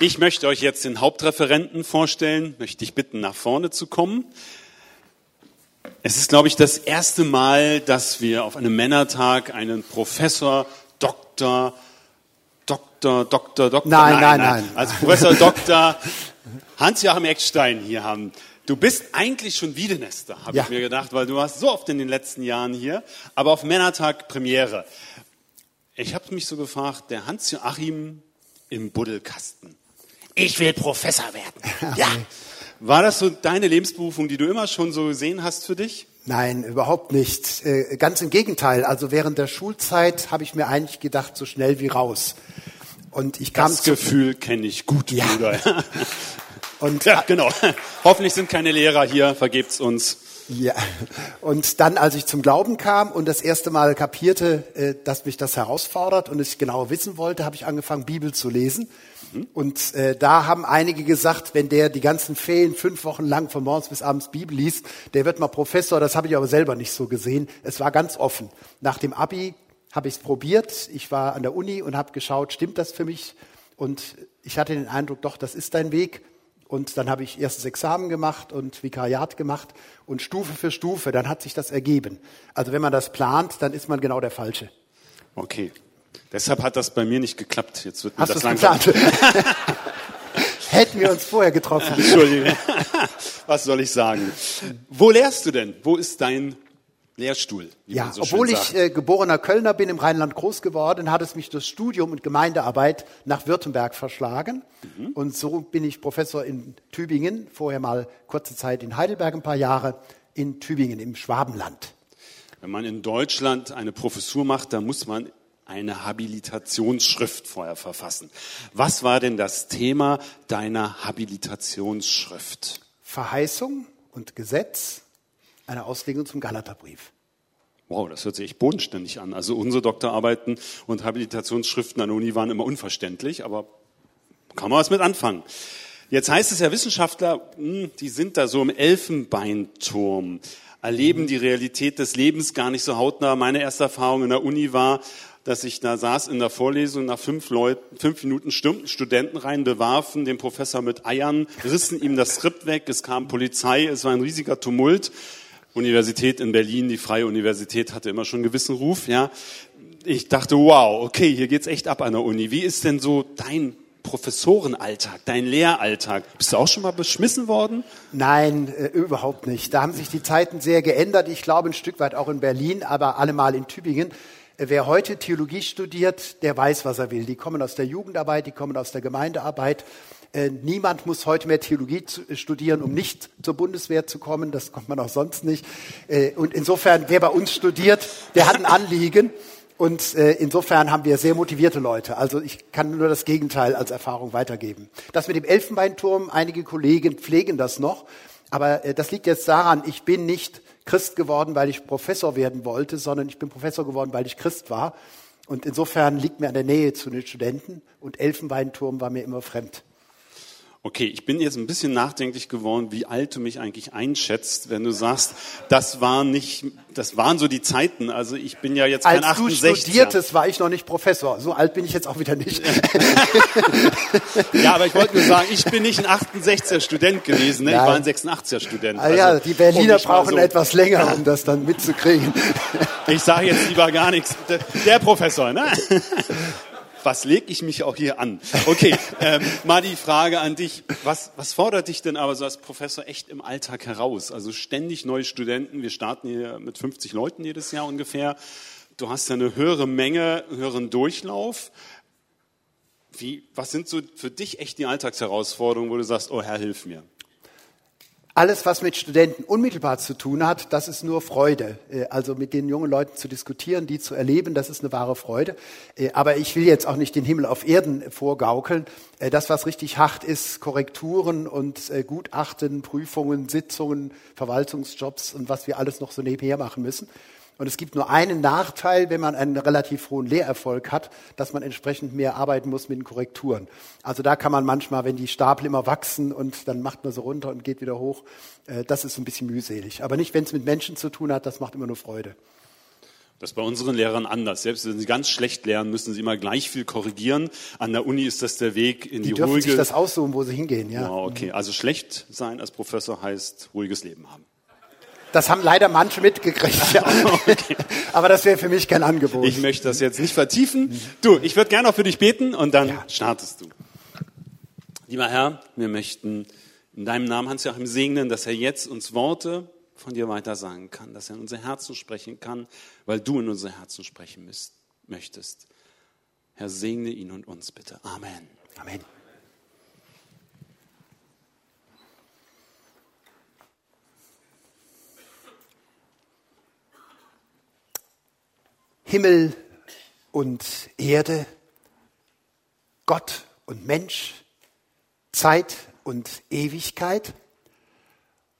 Ich möchte euch jetzt den Hauptreferenten vorstellen, möchte dich bitten, nach vorne zu kommen. Es ist, glaube ich, das erste Mal, dass wir auf einem Männertag einen Professor, Doktor, Doktor, Doktor, Doktor, nein, nein, nein, nein. als Professor Doktor Hans-Joachim Eckstein hier haben. Du bist eigentlich schon Wiedenester, habe Ja. ich mir gedacht, weil du warst so oft in den letzten Jahren hier, aber auf Männertag Premiere. Ich habe mich so gefragt, der Hans-Joachim im Buddelkasten. Ich will Professor werden. Ja. War das so deine Lebensberufung, die du immer schon so gesehen hast für dich? Nein, überhaupt nicht. Äh, Ganz im Gegenteil. Also während der Schulzeit habe ich mir eigentlich gedacht, so schnell wie raus. Und ich kam Das Gefühl kenne ich gut, Ja. Bruder. und Ja, genau. Hoffentlich sind keine Lehrer hier, vergebt's uns. Ja, und dann, als ich zum Glauben kam und das erste Mal kapierte, äh, dass mich das herausfordert und ich genau wissen wollte, habe ich angefangen, Bibel zu lesen. Und äh, da haben einige gesagt, wenn der die ganzen Ferien fünf Wochen lang von morgens bis abends Bibel liest, der wird mal Professor. Das habe ich aber selber nicht so gesehen. Es war ganz offen. Nach dem Abi habe ich es probiert. Ich war an der Uni und habe geschaut, stimmt das für mich? Und ich hatte den Eindruck, doch, das ist dein Weg. Und dann habe ich erstes Examen gemacht und Vikariat gemacht und Stufe für Stufe, dann hat sich das ergeben. Also wenn man das plant, dann ist man genau der Falsche. Okay. Deshalb hat das bei mir nicht geklappt. Jetzt wird mir Hast das langsam. Hätten wir uns vorher getroffen. Entschuldige. Was soll ich sagen? Wo lehrst du denn? Wo ist dein Lehrstuhl? Ja, so schön obwohl ich äh, geborener Kölner bin, im Rheinland groß geworden, hat es mich das Studium und Gemeindearbeit nach Württemberg verschlagen. Mhm. Und so bin ich Professor in Tübingen, vorher mal kurze Zeit in Heidelberg, ein paar Jahre in Tübingen im Schwabenland. Wenn man in Deutschland eine Professur macht, dann muss man eine Habilitationsschrift vorher verfassen. Was war denn das Thema deiner Habilitationsschrift? Verheißung und Gesetz, eine Auslegung zum Galaterbrief. Wow, das hört sich echt bodenständig an. Also unsere Doktorarbeiten und Habilitationsschriften an der Uni waren immer unverständlich, aber kann man was mit anfangen. Jetzt heißt es ja, Wissenschaftler, hm, die sind da so im Elfenbeinturm, erleben die Realität des Lebens gar nicht so hautnah. Meine erste Erfahrung in der Uni war, dass ich da saß in der Vorlesung, nach fünf, Leuten, fünf Minuten stürmten Studenten rein, bewarfen den Professor mit Eiern, rissen ihm das Skript weg, es kam Polizei, es war ein riesiger Tumult. Universität in Berlin, die Freie Universität hatte immer schon einen gewissen Ruf, ja. Ich dachte, wow, okay, hier geht's echt ab an der Uni. Wie ist denn so dein Professorenalltag, dein Lehralltag? Bist du auch schon mal beschmissen worden? Nein, äh, überhaupt nicht. Da haben sich die Zeiten sehr geändert. Ich glaube ein Stück weit auch in Berlin, aber allemal in Tübingen. Wer heute Theologie studiert, der weiß, was er will. Die kommen aus der Jugendarbeit, die kommen aus der Gemeindearbeit. Äh, Niemand muss heute mehr Theologie äh, studieren, um nicht zur Bundeswehr zu kommen. Das kommt man auch sonst nicht. Äh, Und insofern, wer bei uns studiert, der hat ein Anliegen. Und insofern haben wir sehr motivierte Leute. Also ich kann nur das Gegenteil als Erfahrung weitergeben. Das mit dem Elfenbeinturm, einige Kollegen pflegen das noch. Aber das liegt jetzt daran, ich bin nicht Christ geworden, weil ich Professor werden wollte, sondern ich bin Professor geworden, weil ich Christ war. Und insofern liegt mir an der Nähe zu den Studenten. Und Elfenbeinturm war mir immer fremd. Okay, ich bin jetzt ein bisschen nachdenklich geworden, wie alt du mich eigentlich einschätzt, wenn du sagst, das waren nicht, das waren so die Zeiten. Also ich bin ja jetzt kein Als du 68. studiertest, war ich noch nicht Professor. So alt bin ich jetzt auch wieder nicht. Ja, aber ich wollte nur sagen, ich bin nicht ein 68er Student gewesen, ne? ich war ein 86er Student. Ah ja, Also, die Berliner brauchen so- etwas länger, um das dann mitzukriegen. Ich sage jetzt lieber gar nichts. Der Professor, ne? Was leg ich mich auch hier an? Okay, ähm, mal die Frage an dich. Was, was fordert dich denn aber so als Professor echt im Alltag heraus? Also ständig neue Studenten. Wir starten hier mit 50 Leuten jedes Jahr ungefähr. Du hast ja eine höhere Menge, einen höheren Durchlauf. Wie, was sind so für dich echt die Alltagsherausforderungen, wo du sagst, oh Herr, hilf mir? Alles, was mit Studenten unmittelbar zu tun hat, das ist nur Freude. Äh, Also mit den jungen Leuten zu diskutieren, die zu erleben, das ist eine wahre Freude. Äh, Aber ich will jetzt auch nicht den Himmel auf Erden vorgaukeln. Äh, Das, was richtig hart ist, Korrekturen und Gutachten, Prüfungen, Sitzungen, Verwaltungsjobs und was wir alles noch so nebenher machen müssen. Und es gibt nur einen Nachteil, wenn man einen relativ hohen Lehrerfolg hat, dass man entsprechend mehr arbeiten muss mit den Korrekturen. Also da kann man manchmal, wenn die Stapel immer wachsen und dann macht man so runter und geht wieder hoch, äh, das ist ein bisschen mühselig. Aber nicht, wenn es mit Menschen zu tun hat, das macht immer nur Freude. Das ist bei unseren Lehrern anders. Selbst wenn sie ganz schlecht lernen, müssen sie immer gleich viel korrigieren. An der Uni ist das der Weg in die, Die dürfen ruhige. sich das aussuchen, wo sie hingehen, ja. Wow, okay. Also schlecht sein als Professor heißt ruhiges Leben haben. Das haben leider manche mitgekriegt, ja. Aber das wäre für mich kein Angebot. Ich möchte das jetzt nicht vertiefen. Du, ich würde gerne auch für dich beten und dann Ja. startest du. Lieber Herr, wir möchten in deinem Namen Hans-Joachim segnen, dass er jetzt uns Worte von dir weiter sagen kann, dass er in unser Herzen sprechen kann, weil du in unser Herzen sprechen müsst, möchtest. Herr, segne ihn und uns bitte. Amen. Amen. Himmel und Erde, Gott und Mensch, Zeit und Ewigkeit.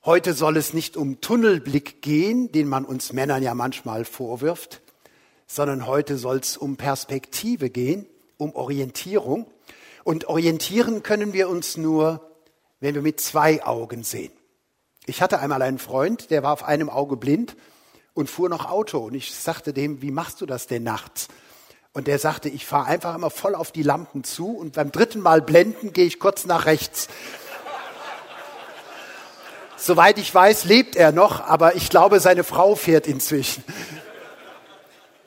Heute soll es nicht um Tunnelblick gehen, den man uns Männern ja manchmal vorwirft, sondern heute soll es um Perspektive gehen, um Orientierung. Und orientieren können wir uns nur, wenn wir mit zwei Augen sehen. Ich hatte einmal einen Freund, der war auf einem Auge blind und fuhr noch Auto. Und ich sagte dem, wie machst du das denn nachts? Und der sagte, ich fahre einfach immer voll auf die Lampen zu und beim dritten Mal blenden gehe ich kurz nach rechts. Soweit ich weiß, lebt er noch, aber ich glaube, seine Frau fährt inzwischen.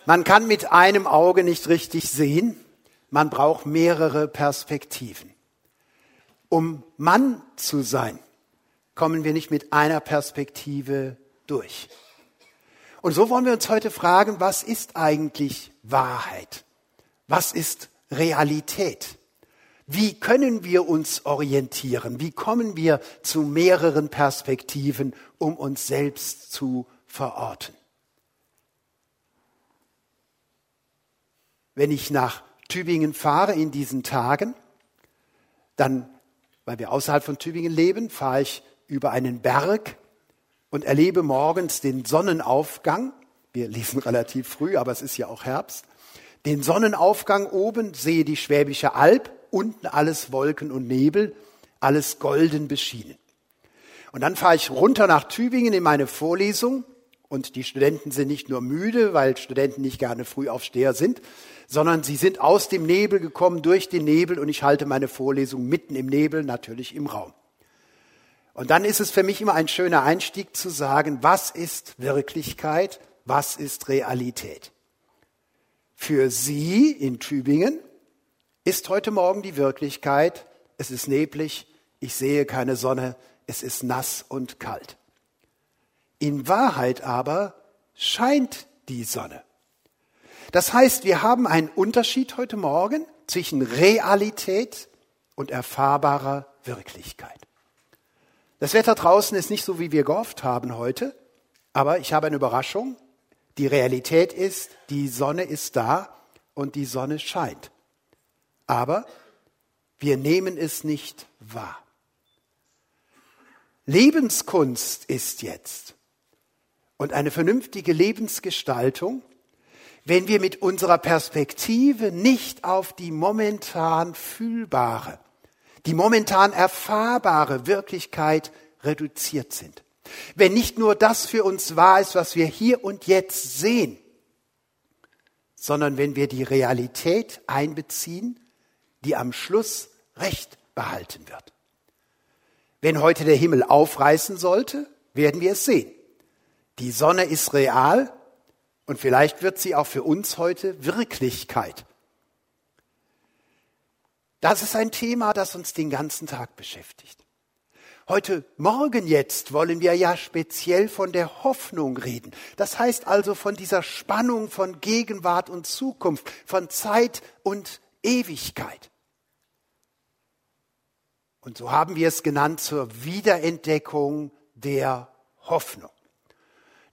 Man kann mit einem Auge nicht richtig sehen, man braucht mehrere Perspektiven. Um Mann zu sein, kommen wir nicht mit einer Perspektive durch. Und so wollen wir uns heute fragen, was ist eigentlich Wahrheit? Was ist Realität? Wie können wir uns orientieren? Wie kommen wir zu mehreren Perspektiven, um uns selbst zu verorten? Wenn ich nach Tübingen fahre in diesen Tagen, dann, weil wir außerhalb von Tübingen leben, fahre ich über einen Berg und erlebe morgens den Sonnenaufgang. Wir lesen relativ früh, aber es ist ja auch Herbst. Den Sonnenaufgang oben, sehe die Schwäbische Alb, unten alles Wolken und Nebel, alles golden beschienen. Und dann fahre ich runter nach Tübingen in meine Vorlesung und die Studenten sind nicht nur müde, weil Studenten nicht gerne Frühaufsteher sind, sondern sie sind aus dem Nebel gekommen, durch den Nebel und ich halte meine Vorlesung mitten im Nebel, natürlich im Raum. Und dann ist es für mich immer ein schöner Einstieg zu sagen, was ist Wirklichkeit, was ist Realität. Für Sie in Tübingen ist heute Morgen die Wirklichkeit, es ist neblig, ich sehe keine Sonne, es ist nass und kalt. In Wahrheit aber scheint die Sonne. Das heißt, wir haben einen Unterschied heute Morgen zwischen Realität und erfahrbarer Wirklichkeit. Das Wetter draußen ist nicht so, wie wir gehofft haben heute, aber ich habe eine Überraschung. Die Realität ist, die Sonne ist da und die Sonne scheint. Aber wir nehmen es nicht wahr. Lebenskunst ist jetzt und eine vernünftige Lebensgestaltung, wenn wir mit unserer Perspektive nicht auf die momentan fühlbare, die momentan erfahrbare Wirklichkeit reduziert sind. Wenn nicht nur das für uns wahr ist, was wir hier und jetzt sehen, sondern wenn wir die Realität einbeziehen, die am Schluss Recht behalten wird. Wenn heute der Himmel aufreißen sollte, werden wir es sehen. Die Sonne ist real und vielleicht wird sie auch für uns heute Wirklichkeit. Das ist ein Thema, das uns den ganzen Tag beschäftigt. Heute Morgen jetzt wollen wir ja speziell von der Hoffnung reden. Das heißt also von dieser Spannung von Gegenwart und Zukunft, von Zeit und Ewigkeit. Und so haben wir es genannt zur Wiederentdeckung der Hoffnung.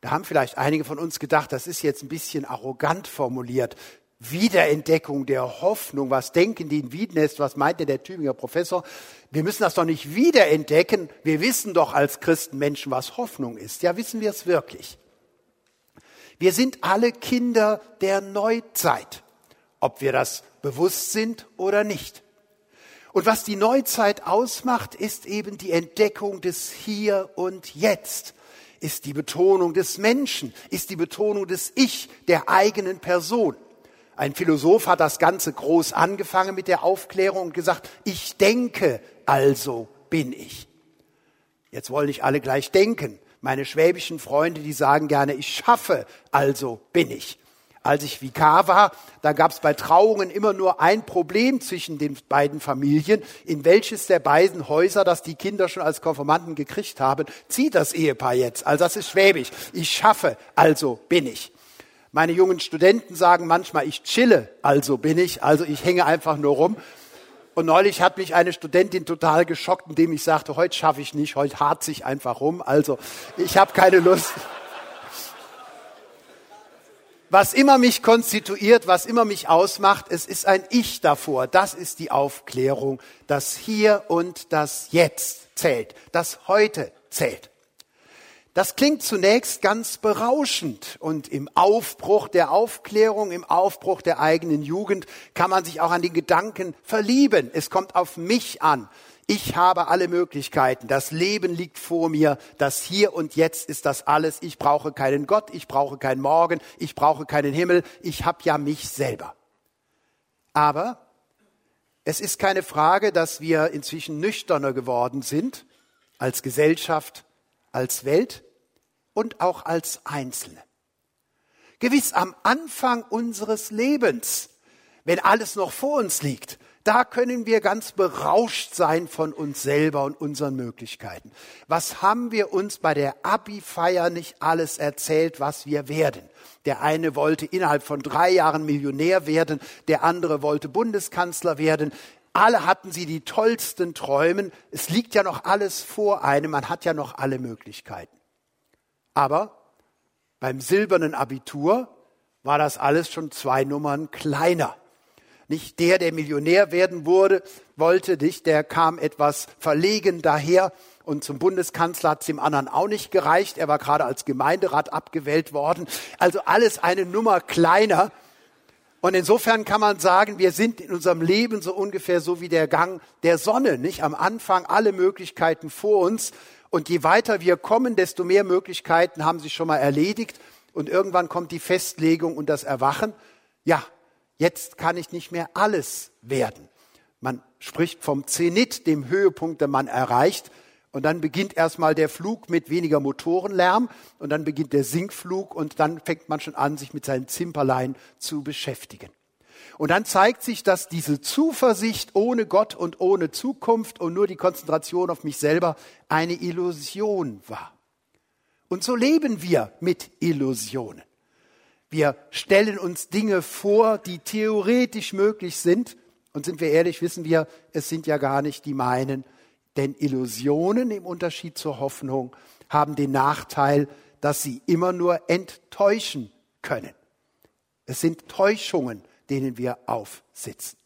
Da haben vielleicht einige von uns gedacht, das ist jetzt ein bisschen arrogant formuliert. Wiederentdeckung der Hoffnung. Was denken die in Wiednest? Was meinte der Tübinger Professor? Wir müssen das doch nicht wiederentdecken. Wir wissen doch als Christenmenschen, was Hoffnung ist. Ja, wissen wir es wirklich. Wir sind alle Kinder der Neuzeit, ob wir das bewusst sind oder nicht. Und was die Neuzeit ausmacht, ist eben die Entdeckung des Hier und Jetzt. ist die Betonung des Menschen, ist die Betonung des Ich, der eigenen Person. Ein Philosoph hat das Ganze groß angefangen mit der Aufklärung und gesagt, ich denke, also bin ich. Jetzt wollen nicht alle gleich denken. Meine schwäbischen Freunde, die sagen gerne, ich schaffe, also bin ich. Als ich Vikar war, da gab es bei Trauungen immer nur ein Problem zwischen den beiden Familien. In welches der beiden Häuser, das die Kinder schon als Konformanten gekriegt haben, zieht das Ehepaar jetzt? Also das ist schwäbisch. Ich schaffe, also bin ich. Meine jungen Studenten sagen manchmal, ich chille, also bin ich, also ich hänge einfach nur rum. Und neulich hat mich eine Studentin total geschockt, indem ich sagte, heute schaffe ich nicht, heute harze ich einfach rum. Also ich habe keine Lust. Was immer mich konstituiert, was immer mich ausmacht, es ist ein Ich davor. Das ist die Aufklärung. Das Hier und das Jetzt zählt. Das Heute zählt. Das klingt zunächst ganz berauschend und im Aufbruch der Aufklärung, im Aufbruch der eigenen Jugend kann man sich auch an den Gedanken verlieben. Es kommt auf mich an. Ich habe alle Möglichkeiten. Das Leben liegt vor mir. Das Hier und Jetzt ist das alles. Ich brauche keinen Gott. Ich brauche keinen Morgen. Ich brauche keinen Himmel. Ich habe ja mich selber. Aber es ist keine Frage, dass wir inzwischen nüchterner geworden sind als Gesellschaft, als Welt und auch als Einzelne. Gewiss am Anfang unseres Lebens, wenn alles noch vor uns liegt, da können wir ganz berauscht sein von uns selber und unseren Möglichkeiten. Was haben wir uns bei der Abi-Feier nicht alles erzählt, was wir werden? Der eine wollte innerhalb von drei Jahren Millionär werden, der andere wollte Bundeskanzler werden. Alle hatten sie die tollsten Träumen. Es liegt ja noch alles vor einem, man hat ja noch alle Möglichkeiten. Aber beim silbernen Abitur war das alles schon zwei Nummern kleiner. Nicht der, der Millionär werden wurde, wollte nicht, der kam etwas verlegen daher und zum Bundeskanzler hat es dem anderen auch nicht gereicht. Er war gerade als Gemeinderat abgewählt worden. Also alles eine Nummer kleiner. Und insofern kann man sagen, wir sind in unserem Leben so ungefähr so wie der Gang der Sonne, nicht? Am Anfang alle Möglichkeiten vor uns. Und je weiter wir kommen, desto mehr Möglichkeiten haben sich schon mal erledigt. Und irgendwann kommt die Festlegung und das Erwachen. Ja, Jetzt kann ich nicht mehr alles werden. Man spricht vom Zenit, dem Höhepunkt, den man erreicht. Und dann beginnt erstmal der Flug mit weniger Motorenlärm und dann beginnt der Sinkflug und dann fängt man schon an, sich mit seinen Zimperlein zu beschäftigen. Und dann zeigt sich, dass diese Zuversicht ohne Gott und ohne Zukunft und nur die Konzentration auf mich selber eine Illusion war. Und so leben wir mit Illusionen. Wir stellen uns Dinge vor, die theoretisch möglich sind. Und sind wir ehrlich, wissen wir, es sind ja gar nicht die meinen. Denn Illusionen im Unterschied zur Hoffnung haben den Nachteil, dass sie immer nur enttäuschen können. Es sind Täuschungen, denen wir aufsitzen.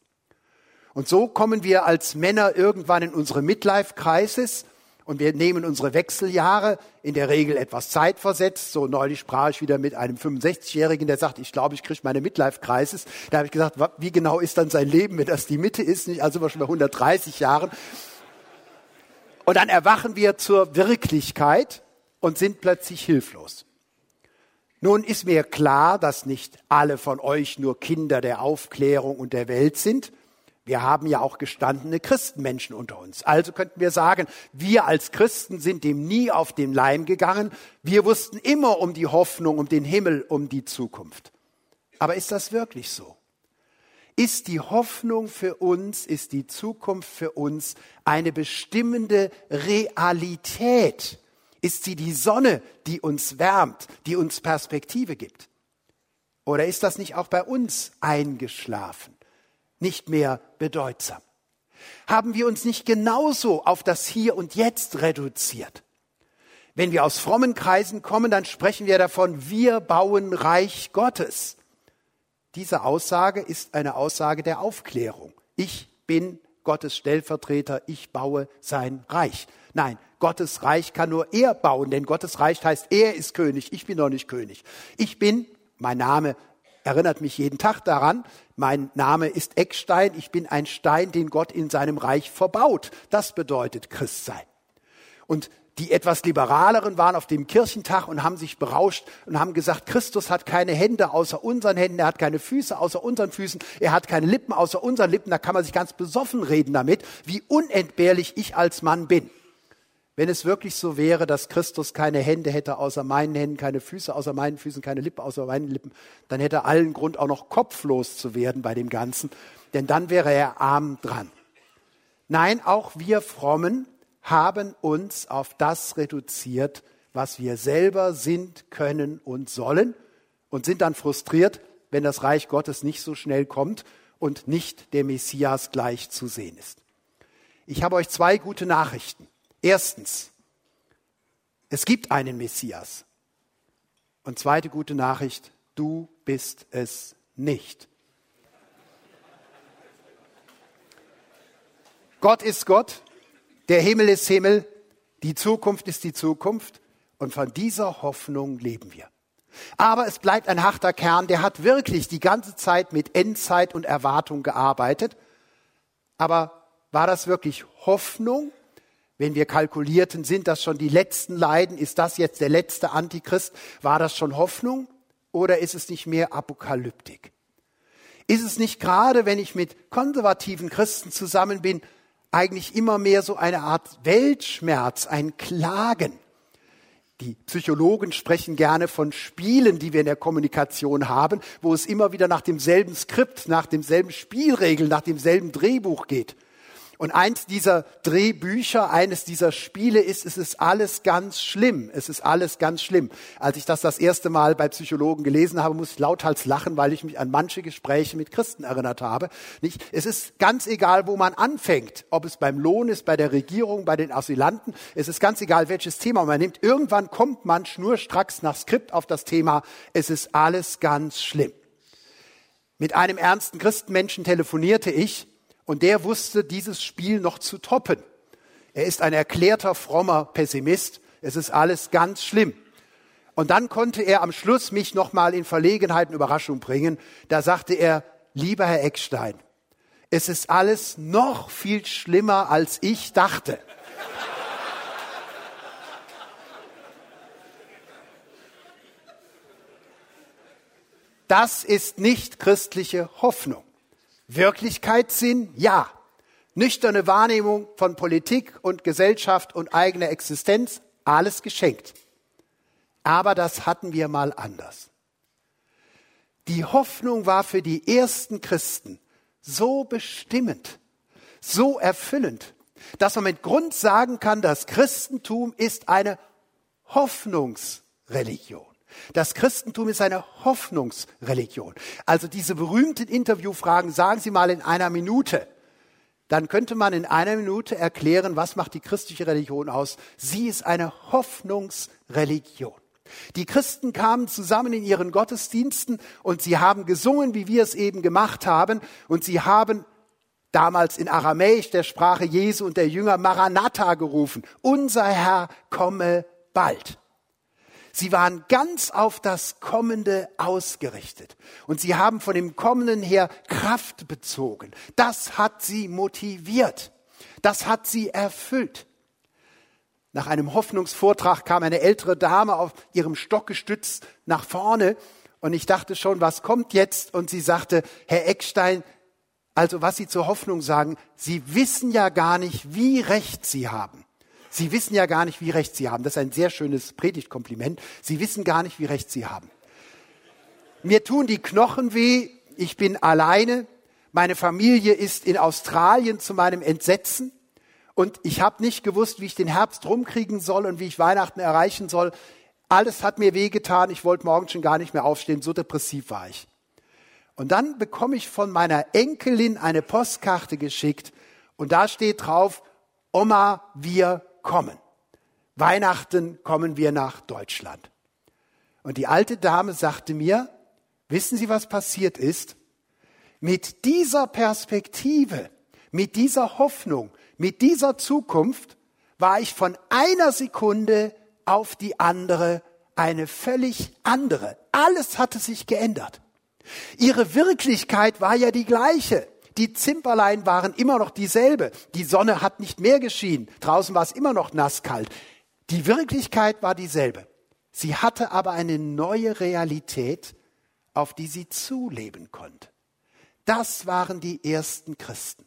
Und so kommen wir als Männer irgendwann in unsere Midlife-Crisis und wir nehmen unsere Wechseljahre in der Regel etwas zeitversetzt. So neulich sprach ich wieder mit einem 65-Jährigen, der sagt, ich glaube, ich kriege meine Midlife-Crisis. Da habe ich gesagt, wie genau ist dann sein Leben, wenn das die Mitte ist? Nicht? Also schon bei 130 Jahren. Und dann erwachen wir zur Wirklichkeit und sind plötzlich hilflos. Nun ist mir klar, dass nicht alle von euch nur Kinder der Aufklärung und der Welt sind. Wir haben ja auch gestandene Christenmenschen unter uns. Also könnten wir sagen, wir als Christen sind dem nie auf den Leim gegangen. Wir wussten immer um die Hoffnung, um den Himmel, um die Zukunft. Aber ist das wirklich so? Ist die Hoffnung für uns, ist die Zukunft für uns eine bestimmende Realität? Ist sie die Sonne, die uns wärmt, die uns Perspektive gibt? Oder ist das nicht auch bei uns eingeschlafen? nicht mehr bedeutsam? Haben wir uns nicht genauso auf das Hier und Jetzt reduziert? Wenn wir aus frommen Kreisen kommen, dann sprechen wir davon, wir bauen Reich Gottes. Diese Aussage ist eine Aussage der Aufklärung. Ich bin Gottes Stellvertreter, ich baue sein Reich. Nein, Gottes Reich kann nur er bauen, denn Gottes Reich heißt, er ist König, ich bin noch nicht König. Ich bin, mein Name erinnert mich jeden Tag daran, mein Name ist Eckstein, ich bin ein Stein, den Gott in seinem Reich verbaut. Das bedeutet Christsein. Und die etwas liberaleren waren auf dem Kirchentag und haben sich berauscht und haben gesagt, Christus hat keine Hände außer unseren Händen, er hat keine Füße außer unseren Füßen, er hat keine Lippen außer unseren Lippen. Da kann man sich ganz besoffen reden damit, wie unentbehrlich ich als Mann bin. Wenn es wirklich so wäre, dass Christus keine Hände hätte außer meinen Händen, keine Füße außer meinen Füßen, keine Lippen außer meinen Lippen, dann hätte er allen Grund auch noch kopflos zu werden bei dem Ganzen, denn dann wäre er arm dran. Nein, auch wir Frommen haben uns auf das reduziert, was wir selber sind, können und sollen und sind dann frustriert, wenn das Reich Gottes nicht so schnell kommt und nicht der Messias gleich zu sehen ist. Ich habe euch zwei gute Nachrichten. Erstens, es gibt einen Messias. Und zweite gute Nachricht, du bist es nicht. Gott ist Gott, der Himmel ist Himmel, die Zukunft ist die Zukunft und von dieser Hoffnung leben wir. Aber es bleibt ein harter Kern, der hat wirklich die ganze Zeit mit Endzeit und Erwartung gearbeitet. Aber war das wirklich Hoffnung wenn wir kalkulierten, sind das schon die letzten Leiden? Ist das jetzt der letzte Antichrist? War das schon Hoffnung oder ist es nicht mehr Apokalyptik? Ist es nicht gerade, wenn ich mit konservativen Christen zusammen bin, eigentlich immer mehr so eine Art Weltschmerz, ein Klagen? Die Psychologen sprechen gerne von Spielen, die wir in der Kommunikation haben, wo es immer wieder nach demselben Skript, nach demselben Spielregeln, nach demselben Drehbuch geht. Und eins dieser Drehbücher, eines dieser Spiele ist, es ist alles ganz schlimm. Es ist alles ganz schlimm. Als ich das das erste Mal bei Psychologen gelesen habe, muss ich lauthals lachen, weil ich mich an manche Gespräche mit Christen erinnert habe. Nicht? Es ist ganz egal, wo man anfängt. Ob es beim Lohn ist, bei der Regierung, bei den Asylanten. Es ist ganz egal, welches Thema man nimmt. Irgendwann kommt man schnurstracks nach Skript auf das Thema. Es ist alles ganz schlimm. Mit einem ernsten Christenmenschen telefonierte ich und der wusste dieses Spiel noch zu toppen. Er ist ein erklärter frommer Pessimist. Es ist alles ganz schlimm. Und dann konnte er am Schluss mich nochmal in Verlegenheit und Überraschung bringen. Da sagte er, lieber Herr Eckstein, es ist alles noch viel schlimmer, als ich dachte. Das ist nicht christliche Hoffnung. Wirklichkeitssinn? Ja. Nüchterne Wahrnehmung von Politik und Gesellschaft und eigener Existenz? Alles geschenkt. Aber das hatten wir mal anders. Die Hoffnung war für die ersten Christen so bestimmend, so erfüllend, dass man mit Grund sagen kann, das Christentum ist eine Hoffnungsreligion. Das Christentum ist eine Hoffnungsreligion. Also diese berühmten Interviewfragen, sagen Sie mal in einer Minute. Dann könnte man in einer Minute erklären, was macht die christliche Religion aus. Sie ist eine Hoffnungsreligion. Die Christen kamen zusammen in ihren Gottesdiensten und sie haben gesungen, wie wir es eben gemacht haben. Und sie haben damals in Aramäisch, der Sprache Jesu und der Jünger, Maranatha gerufen. Unser Herr komme bald. Sie waren ganz auf das Kommende ausgerichtet. Und sie haben von dem Kommenden her Kraft bezogen. Das hat sie motiviert. Das hat sie erfüllt. Nach einem Hoffnungsvortrag kam eine ältere Dame auf ihrem Stock gestützt nach vorne. Und ich dachte schon, was kommt jetzt? Und sie sagte, Herr Eckstein, also was Sie zur Hoffnung sagen, Sie wissen ja gar nicht, wie recht Sie haben. Sie wissen ja gar nicht, wie recht Sie haben. Das ist ein sehr schönes Predigtkompliment. Sie wissen gar nicht, wie recht Sie haben. Mir tun die Knochen weh. Ich bin alleine. Meine Familie ist in Australien zu meinem Entsetzen. Und ich habe nicht gewusst, wie ich den Herbst rumkriegen soll und wie ich Weihnachten erreichen soll. Alles hat mir wehgetan. Ich wollte morgen schon gar nicht mehr aufstehen. So depressiv war ich. Und dann bekomme ich von meiner Enkelin eine Postkarte geschickt. Und da steht drauf, Oma, wir kommen. Weihnachten kommen wir nach Deutschland. Und die alte Dame sagte mir, wissen Sie, was passiert ist? Mit dieser Perspektive, mit dieser Hoffnung, mit dieser Zukunft war ich von einer Sekunde auf die andere eine völlig andere. Alles hatte sich geändert. Ihre Wirklichkeit war ja die gleiche. Die Zimperlein waren immer noch dieselbe. Die Sonne hat nicht mehr geschienen. Draußen war es immer noch nasskalt. Die Wirklichkeit war dieselbe. Sie hatte aber eine neue Realität, auf die sie zuleben konnte. Das waren die ersten Christen.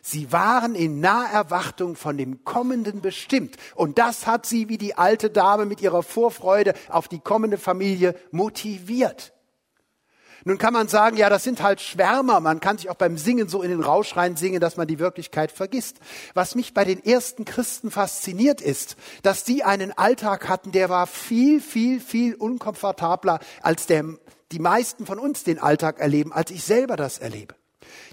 Sie waren in Naherwartung von dem Kommenden bestimmt. Und das hat sie wie die alte Dame mit ihrer Vorfreude auf die kommende Familie motiviert. Nun kann man sagen, ja, das sind halt Schwärmer. Man kann sich auch beim Singen so in den Rausch rein singen, dass man die Wirklichkeit vergisst. Was mich bei den ersten Christen fasziniert ist, dass die einen Alltag hatten, der war viel, viel, viel unkomfortabler, als der, die meisten von uns den Alltag erleben, als ich selber das erlebe.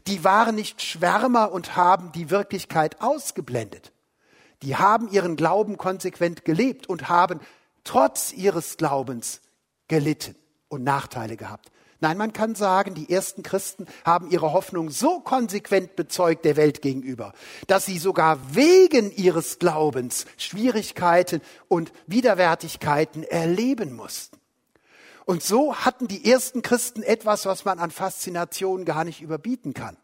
Die waren nicht Schwärmer und haben die Wirklichkeit ausgeblendet. Die haben ihren Glauben konsequent gelebt und haben trotz ihres Glaubens gelitten und Nachteile gehabt. Nein, man kann sagen, die ersten Christen haben ihre Hoffnung so konsequent bezeugt der Welt gegenüber, dass sie sogar wegen ihres Glaubens Schwierigkeiten und Widerwärtigkeiten erleben mussten. Und so hatten die ersten Christen etwas, was man an Faszination gar nicht überbieten kann.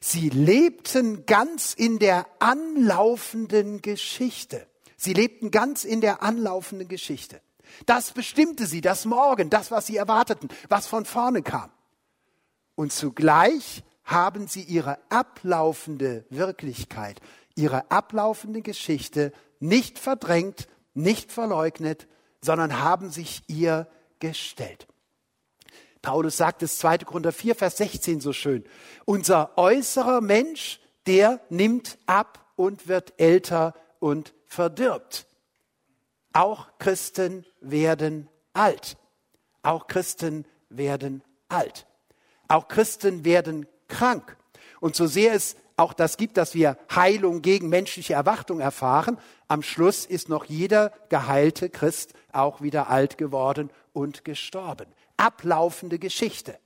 Sie lebten ganz in der anlaufenden Geschichte. Sie lebten ganz in der anlaufenden Geschichte. Das bestimmte sie, das Morgen, das, was sie erwarteten, was von vorne kam. Und zugleich haben sie ihre ablaufende Wirklichkeit, ihre ablaufende Geschichte nicht verdrängt, nicht verleugnet, sondern haben sich ihr gestellt. Paulus sagt es 2. Korinther 4, Vers 16 so schön. Unser äußerer Mensch, der nimmt ab und wird älter und verdirbt. Auch Christen werden alt. Auch Christen werden alt. Auch Christen werden krank. Und so sehr es auch das gibt, dass wir Heilung gegen menschliche Erwartung erfahren, am Schluss ist noch jeder geheilte Christ auch wieder alt geworden und gestorben. Ablaufende Geschichte,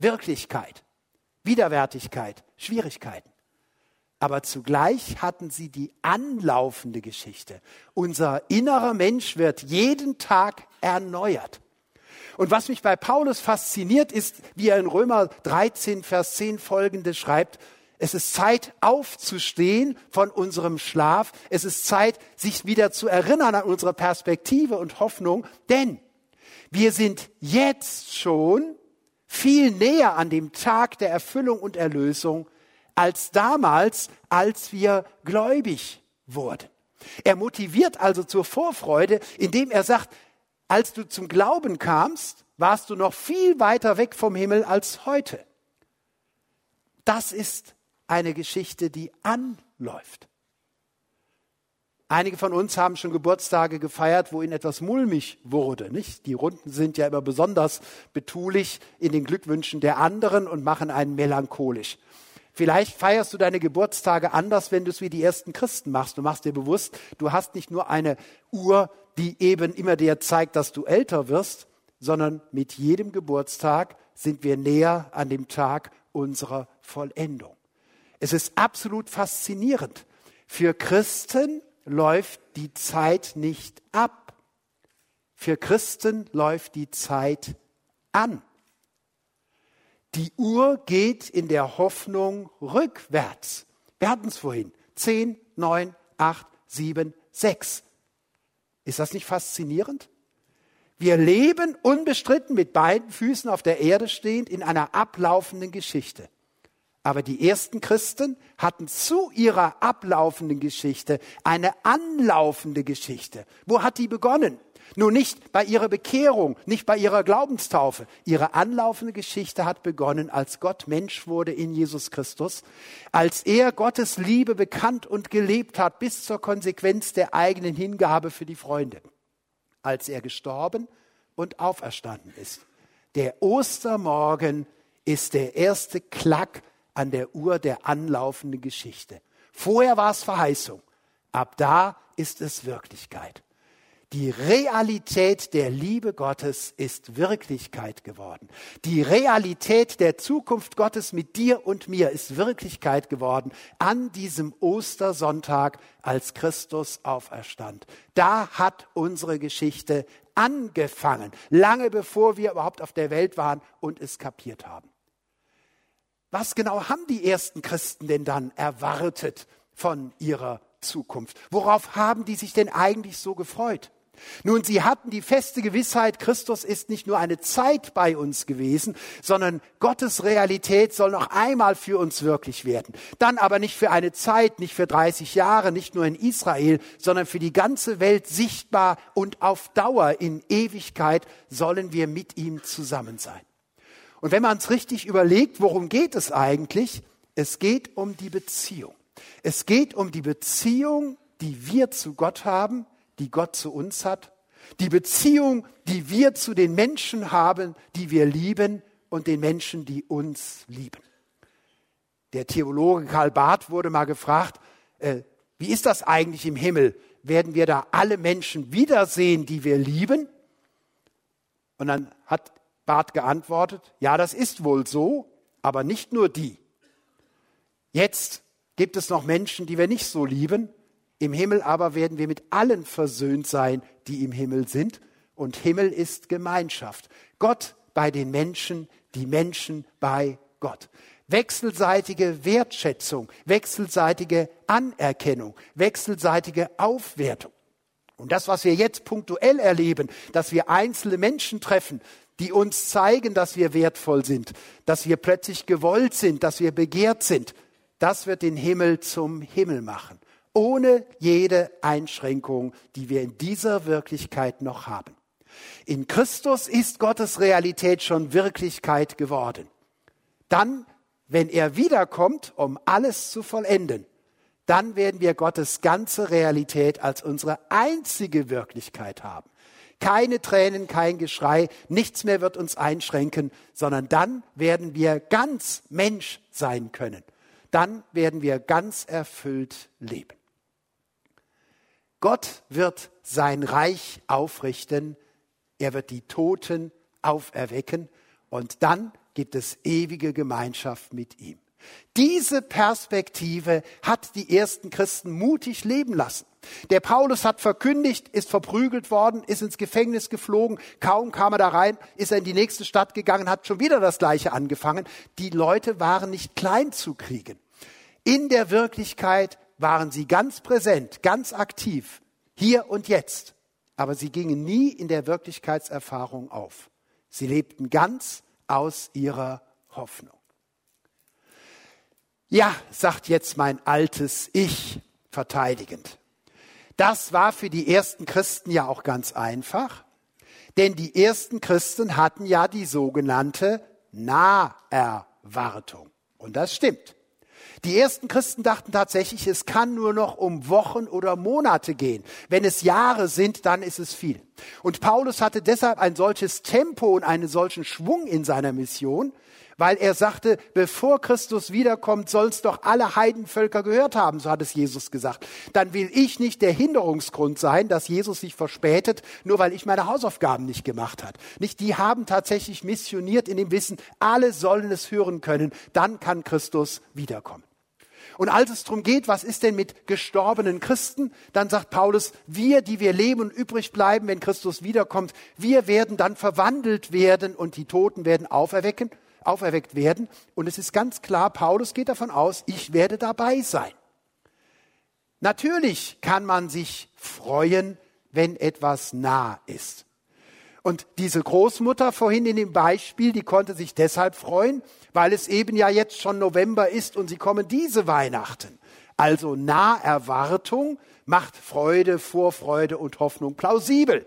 Wirklichkeit, Widerwärtigkeit, Schwierigkeiten aber zugleich hatten sie die anlaufende Geschichte. Unser innerer Mensch wird jeden Tag erneuert. Und was mich bei Paulus fasziniert ist, wie er in Römer 13, Vers 10 folgende schreibt, es ist Zeit aufzustehen von unserem Schlaf. Es ist Zeit, sich wieder zu erinnern an unsere Perspektive und Hoffnung, denn wir sind jetzt schon viel näher an dem Tag der Erfüllung und Erlösung, als damals, als wir gläubig wurden. Er motiviert also zur Vorfreude, indem er sagt, als du zum Glauben kamst, warst du noch viel weiter weg vom Himmel als heute. Das ist eine Geschichte, die anläuft. Einige von uns haben schon Geburtstage gefeiert, wo ihnen etwas mulmig wurde, nicht? Die Runden sind ja immer besonders betulich in den Glückwünschen der anderen und machen einen melancholisch. Vielleicht feierst du deine Geburtstage anders, wenn du es wie die ersten Christen machst. Du machst dir bewusst, du hast nicht nur eine Uhr, die eben immer dir zeigt, dass du älter wirst, sondern mit jedem Geburtstag sind wir näher an dem Tag unserer Vollendung. Es ist absolut faszinierend. Für Christen läuft die Zeit nicht ab. Für Christen läuft die Zeit an. Die Uhr geht in der Hoffnung rückwärts. Wir hatten es vorhin. Zehn, neun, acht, sieben, sechs. Ist das nicht faszinierend? Wir leben unbestritten mit beiden Füßen auf der Erde stehend in einer ablaufenden Geschichte. Aber die ersten Christen hatten zu ihrer ablaufenden Geschichte eine anlaufende Geschichte. Wo hat die begonnen? Nur nicht bei ihrer Bekehrung, nicht bei ihrer Glaubenstaufe. Ihre anlaufende Geschichte hat begonnen, als Gott Mensch wurde in Jesus Christus, als er Gottes Liebe bekannt und gelebt hat bis zur Konsequenz der eigenen Hingabe für die Freunde, als er gestorben und auferstanden ist. Der Ostermorgen ist der erste Klack an der Uhr der anlaufenden Geschichte. Vorher war es Verheißung, ab da ist es Wirklichkeit. Die Realität der Liebe Gottes ist Wirklichkeit geworden. Die Realität der Zukunft Gottes mit dir und mir ist Wirklichkeit geworden an diesem Ostersonntag, als Christus auferstand. Da hat unsere Geschichte angefangen, lange bevor wir überhaupt auf der Welt waren und es kapiert haben. Was genau haben die ersten Christen denn dann erwartet von ihrer Zukunft. Worauf haben die sich denn eigentlich so gefreut? Nun, sie hatten die feste Gewissheit, Christus ist nicht nur eine Zeit bei uns gewesen, sondern Gottes Realität soll noch einmal für uns wirklich werden. Dann aber nicht für eine Zeit, nicht für 30 Jahre, nicht nur in Israel, sondern für die ganze Welt sichtbar und auf Dauer in Ewigkeit sollen wir mit ihm zusammen sein. Und wenn man es richtig überlegt, worum geht es eigentlich? Es geht um die Beziehung. Es geht um die Beziehung, die wir zu Gott haben, die Gott zu uns hat, die Beziehung, die wir zu den Menschen haben, die wir lieben und den Menschen, die uns lieben. Der Theologe Karl Barth wurde mal gefragt, äh, wie ist das eigentlich im Himmel? Werden wir da alle Menschen wiedersehen, die wir lieben? Und dann hat Barth geantwortet, ja, das ist wohl so, aber nicht nur die. Jetzt gibt es noch Menschen, die wir nicht so lieben. Im Himmel aber werden wir mit allen versöhnt sein, die im Himmel sind. Und Himmel ist Gemeinschaft. Gott bei den Menschen, die Menschen bei Gott. Wechselseitige Wertschätzung, wechselseitige Anerkennung, wechselseitige Aufwertung. Und das, was wir jetzt punktuell erleben, dass wir einzelne Menschen treffen, die uns zeigen, dass wir wertvoll sind, dass wir plötzlich gewollt sind, dass wir begehrt sind. Das wird den Himmel zum Himmel machen, ohne jede Einschränkung, die wir in dieser Wirklichkeit noch haben. In Christus ist Gottes Realität schon Wirklichkeit geworden. Dann, wenn er wiederkommt, um alles zu vollenden, dann werden wir Gottes ganze Realität als unsere einzige Wirklichkeit haben. Keine Tränen, kein Geschrei, nichts mehr wird uns einschränken, sondern dann werden wir ganz Mensch sein können. Dann werden wir ganz erfüllt leben. Gott wird sein Reich aufrichten, er wird die Toten auferwecken und dann gibt es ewige Gemeinschaft mit ihm. Diese Perspektive hat die ersten Christen mutig leben lassen. Der Paulus hat verkündigt, ist verprügelt worden, ist ins Gefängnis geflogen, kaum kam er da rein, ist er in die nächste Stadt gegangen, hat schon wieder das Gleiche angefangen. Die Leute waren nicht klein zu kriegen. In der Wirklichkeit waren sie ganz präsent, ganz aktiv, hier und jetzt. Aber sie gingen nie in der Wirklichkeitserfahrung auf. Sie lebten ganz aus ihrer Hoffnung. Ja, sagt jetzt mein altes Ich verteidigend. Das war für die ersten Christen ja auch ganz einfach, denn die ersten Christen hatten ja die sogenannte Naherwartung. Und das stimmt. Die ersten Christen dachten tatsächlich, es kann nur noch um Wochen oder Monate gehen. Wenn es Jahre sind, dann ist es viel. Und Paulus hatte deshalb ein solches Tempo und einen solchen Schwung in seiner Mission, weil er sagte, bevor Christus wiederkommt, sollen es doch alle Heidenvölker gehört haben, so hat es Jesus gesagt. Dann will ich nicht der Hinderungsgrund sein, dass Jesus sich verspätet, nur weil ich meine Hausaufgaben nicht gemacht hat. Nicht die haben tatsächlich missioniert in dem Wissen, alle sollen es hören können, dann kann Christus wiederkommen. Und als es darum geht, was ist denn mit gestorbenen Christen, dann sagt Paulus, wir, die wir leben und übrig bleiben, wenn Christus wiederkommt, wir werden dann verwandelt werden und die Toten werden auferwecken auferweckt werden. Und es ist ganz klar, Paulus geht davon aus, ich werde dabei sein. Natürlich kann man sich freuen, wenn etwas nah ist. Und diese Großmutter vorhin in dem Beispiel, die konnte sich deshalb freuen, weil es eben ja jetzt schon November ist und sie kommen diese Weihnachten. Also Naherwartung macht Freude, Vorfreude und Hoffnung plausibel.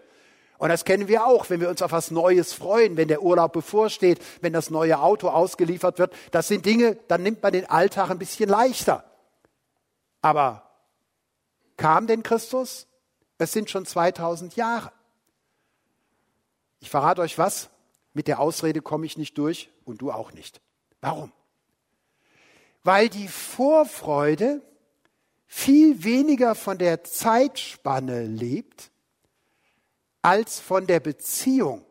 Und das kennen wir auch, wenn wir uns auf was Neues freuen, wenn der Urlaub bevorsteht, wenn das neue Auto ausgeliefert wird. Das sind Dinge, dann nimmt man den Alltag ein bisschen leichter. Aber kam denn Christus? Es sind schon 2000 Jahre. Ich verrate euch was, mit der Ausrede komme ich nicht durch und du auch nicht. Warum? Weil die Vorfreude viel weniger von der Zeitspanne lebt, als von der Beziehung,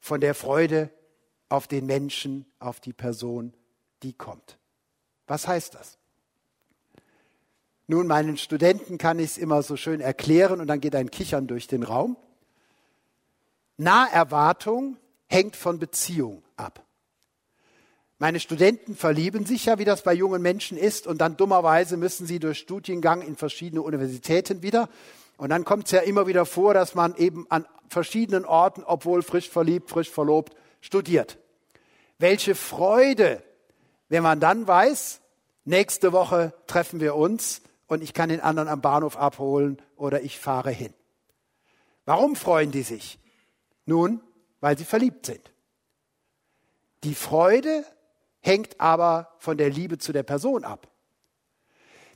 von der Freude auf den Menschen, auf die Person, die kommt. Was heißt das? Nun, meinen Studenten kann ich es immer so schön erklären und dann geht ein Kichern durch den Raum. Naherwartung hängt von Beziehung ab. Meine Studenten verlieben sich ja, wie das bei jungen Menschen ist, und dann dummerweise müssen sie durch Studiengang in verschiedene Universitäten wieder. Und dann kommt es ja immer wieder vor, dass man eben an verschiedenen Orten, obwohl frisch verliebt, frisch verlobt, studiert. Welche Freude, wenn man dann weiß, nächste Woche treffen wir uns und ich kann den anderen am Bahnhof abholen oder ich fahre hin. Warum freuen die sich? Nun, weil sie verliebt sind. Die Freude hängt aber von der Liebe zu der Person ab.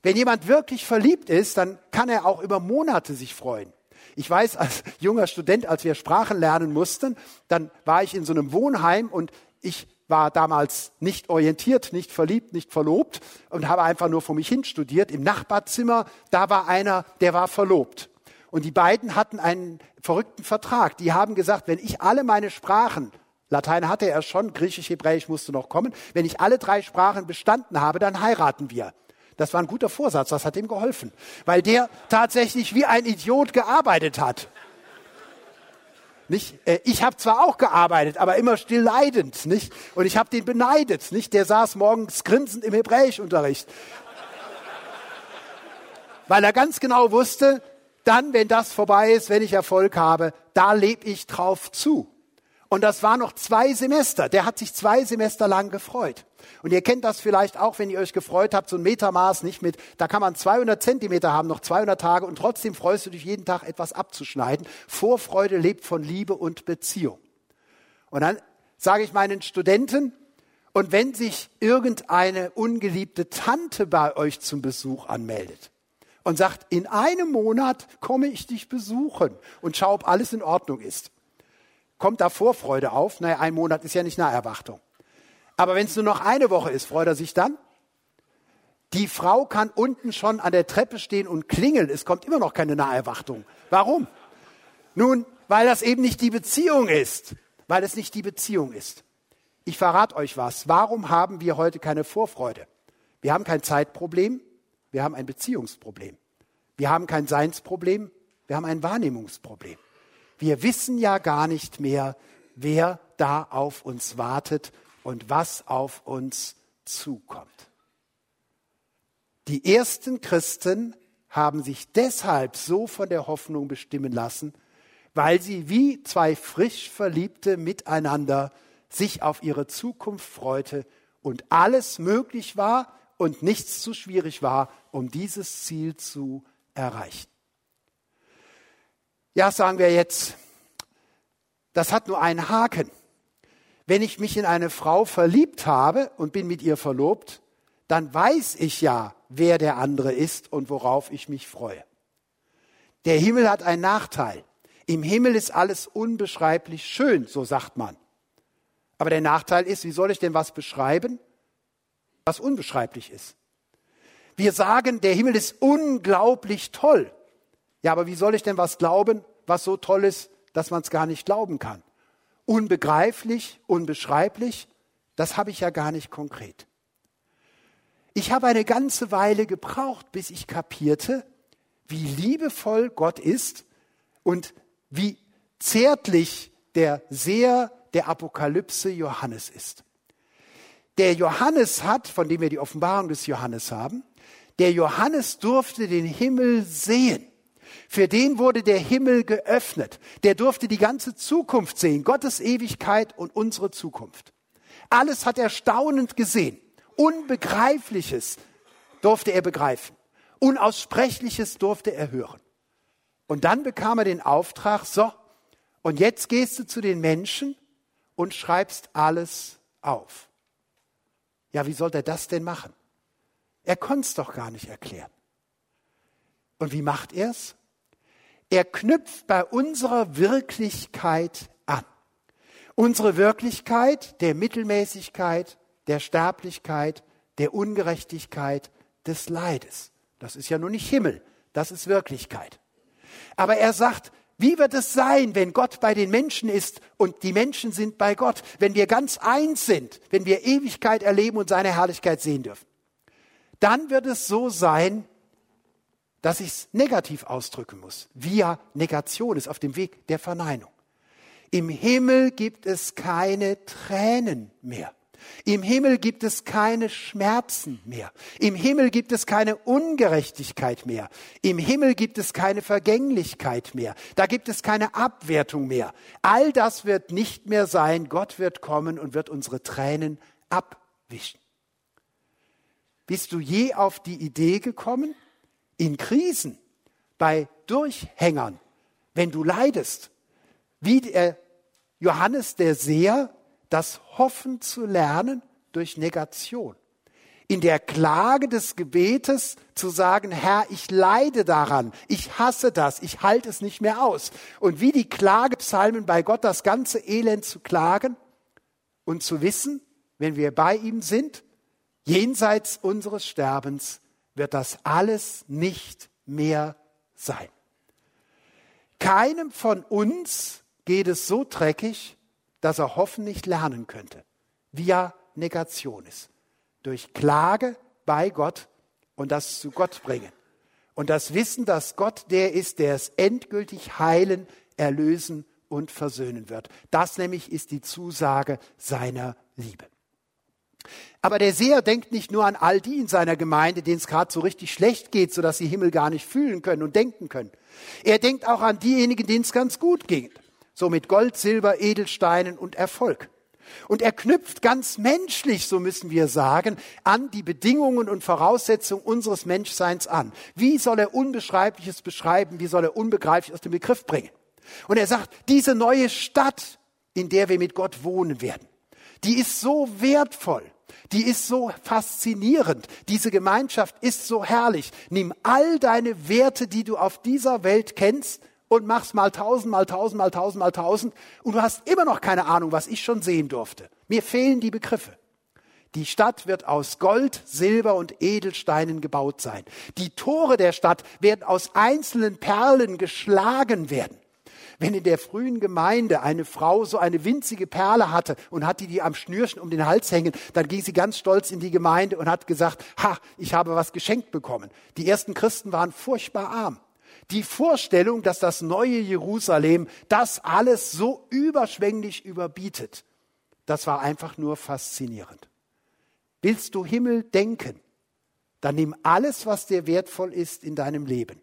Wenn jemand wirklich verliebt ist, dann kann er auch über Monate sich freuen. Ich weiß, als junger Student, als wir Sprachen lernen mussten, dann war ich in so einem Wohnheim und ich war damals nicht orientiert, nicht verliebt, nicht verlobt und habe einfach nur vor mich hin studiert. Im Nachbarzimmer, da war einer, der war verlobt. Und die beiden hatten einen verrückten Vertrag. Die haben gesagt, wenn ich alle meine Sprachen Latein hatte er schon, Griechisch, Hebräisch musste noch kommen. Wenn ich alle drei Sprachen bestanden habe, dann heiraten wir. Das war ein guter Vorsatz, das hat ihm geholfen, weil der tatsächlich wie ein Idiot gearbeitet hat. Nicht? Äh, ich habe zwar auch gearbeitet, aber immer still leidend, nicht? Und ich habe den beneidet, nicht? Der saß morgens grinsend im Hebräischunterricht, weil er ganz genau wusste, dann, wenn das vorbei ist, wenn ich Erfolg habe, da lebe ich drauf zu. Und das war noch zwei Semester. Der hat sich zwei Semester lang gefreut. Und ihr kennt das vielleicht auch, wenn ihr euch gefreut habt, so ein Metermaß nicht mit, da kann man 200 Zentimeter haben, noch 200 Tage und trotzdem freust du dich jeden Tag etwas abzuschneiden. Vorfreude lebt von Liebe und Beziehung. Und dann sage ich meinen Studenten, und wenn sich irgendeine ungeliebte Tante bei euch zum Besuch anmeldet und sagt, in einem Monat komme ich dich besuchen und schau, ob alles in Ordnung ist, kommt da Vorfreude auf. Naja, ein Monat ist ja nicht Naherwartung. Aber wenn es nur noch eine Woche ist, freut er sich dann? Die Frau kann unten schon an der Treppe stehen und klingeln. Es kommt immer noch keine Naherwartung. Warum? Nun, weil das eben nicht die Beziehung ist. Weil es nicht die Beziehung ist. Ich verrate euch was. Warum haben wir heute keine Vorfreude? Wir haben kein Zeitproblem. Wir haben ein Beziehungsproblem. Wir haben kein Seinsproblem. Wir haben ein Wahrnehmungsproblem. Wir wissen ja gar nicht mehr, wer da auf uns wartet und was auf uns zukommt. Die ersten Christen haben sich deshalb so von der Hoffnung bestimmen lassen, weil sie wie zwei frisch Verliebte miteinander sich auf ihre Zukunft freute und alles möglich war und nichts zu schwierig war, um dieses Ziel zu erreichen. Ja, sagen wir jetzt, das hat nur einen Haken. Wenn ich mich in eine Frau verliebt habe und bin mit ihr verlobt, dann weiß ich ja, wer der andere ist und worauf ich mich freue. Der Himmel hat einen Nachteil. Im Himmel ist alles unbeschreiblich schön, so sagt man. Aber der Nachteil ist, wie soll ich denn was beschreiben, was unbeschreiblich ist? Wir sagen, der Himmel ist unglaublich toll. Ja, aber wie soll ich denn was glauben, was so toll ist, dass man es gar nicht glauben kann? Unbegreiflich, unbeschreiblich, das habe ich ja gar nicht konkret. Ich habe eine ganze Weile gebraucht, bis ich kapierte, wie liebevoll Gott ist und wie zärtlich der Seher der Apokalypse Johannes ist. Der Johannes hat, von dem wir die Offenbarung des Johannes haben, der Johannes durfte den Himmel sehen. Für den wurde der Himmel geöffnet. Der durfte die ganze Zukunft sehen, Gottes Ewigkeit und unsere Zukunft. Alles hat er staunend gesehen. Unbegreifliches durfte er begreifen. Unaussprechliches durfte er hören. Und dann bekam er den Auftrag, so, und jetzt gehst du zu den Menschen und schreibst alles auf. Ja, wie soll er das denn machen? Er konnte es doch gar nicht erklären. Und wie macht er es? Er knüpft bei unserer Wirklichkeit an. Unsere Wirklichkeit der Mittelmäßigkeit, der Sterblichkeit, der Ungerechtigkeit, des Leides. Das ist ja nur nicht Himmel, das ist Wirklichkeit. Aber er sagt, wie wird es sein, wenn Gott bei den Menschen ist und die Menschen sind bei Gott, wenn wir ganz eins sind, wenn wir Ewigkeit erleben und seine Herrlichkeit sehen dürfen? Dann wird es so sein, dass ich es negativ ausdrücken muss. Via Negation ist auf dem Weg der Verneinung. Im Himmel gibt es keine Tränen mehr. Im Himmel gibt es keine Schmerzen mehr. Im Himmel gibt es keine Ungerechtigkeit mehr. Im Himmel gibt es keine Vergänglichkeit mehr. Da gibt es keine Abwertung mehr. All das wird nicht mehr sein. Gott wird kommen und wird unsere Tränen abwischen. Bist du je auf die Idee gekommen, in Krisen, bei Durchhängern, wenn du leidest, wie der Johannes der Seher, das Hoffen zu lernen durch Negation. In der Klage des Gebetes zu sagen, Herr, ich leide daran, ich hasse das, ich halte es nicht mehr aus. Und wie die Klagepsalmen bei Gott das ganze Elend zu klagen und zu wissen, wenn wir bei ihm sind, jenseits unseres Sterbens wird das alles nicht mehr sein. Keinem von uns geht es so dreckig, dass er hoffen nicht lernen könnte. Via Negationis. Durch Klage bei Gott und das zu Gott bringen. Und das Wissen, dass Gott der ist, der es endgültig heilen, erlösen und versöhnen wird. Das nämlich ist die Zusage seiner Liebe. Aber der Seher denkt nicht nur an all die in seiner Gemeinde, denen es gerade so richtig schlecht geht, sodass sie Himmel gar nicht fühlen können und denken können. Er denkt auch an diejenigen, denen es ganz gut ging so mit Gold, Silber, Edelsteinen und Erfolg. Und er knüpft ganz menschlich, so müssen wir sagen, an die Bedingungen und Voraussetzungen unseres Menschseins an. Wie soll er Unbeschreibliches beschreiben? Wie soll er Unbegreifliches aus dem Begriff bringen? Und er sagt, diese neue Stadt, in der wir mit Gott wohnen werden, die ist so wertvoll. Die ist so faszinierend. Diese Gemeinschaft ist so herrlich. Nimm all deine Werte, die du auf dieser Welt kennst, und mach's mal tausend, mal tausend, mal tausend, mal tausend und du hast immer noch keine Ahnung, was ich schon sehen durfte. Mir fehlen die Begriffe. Die Stadt wird aus Gold, Silber und Edelsteinen gebaut sein. Die Tore der Stadt werden aus einzelnen Perlen geschlagen werden. Wenn in der frühen Gemeinde eine Frau so eine winzige Perle hatte und hatte die am Schnürchen um den Hals hängen, dann ging sie ganz stolz in die Gemeinde und hat gesagt, ha, ich habe was geschenkt bekommen. Die ersten Christen waren furchtbar arm. Die Vorstellung, dass das neue Jerusalem das alles so überschwänglich überbietet, das war einfach nur faszinierend. Willst du Himmel denken, dann nimm alles, was dir wertvoll ist in deinem Leben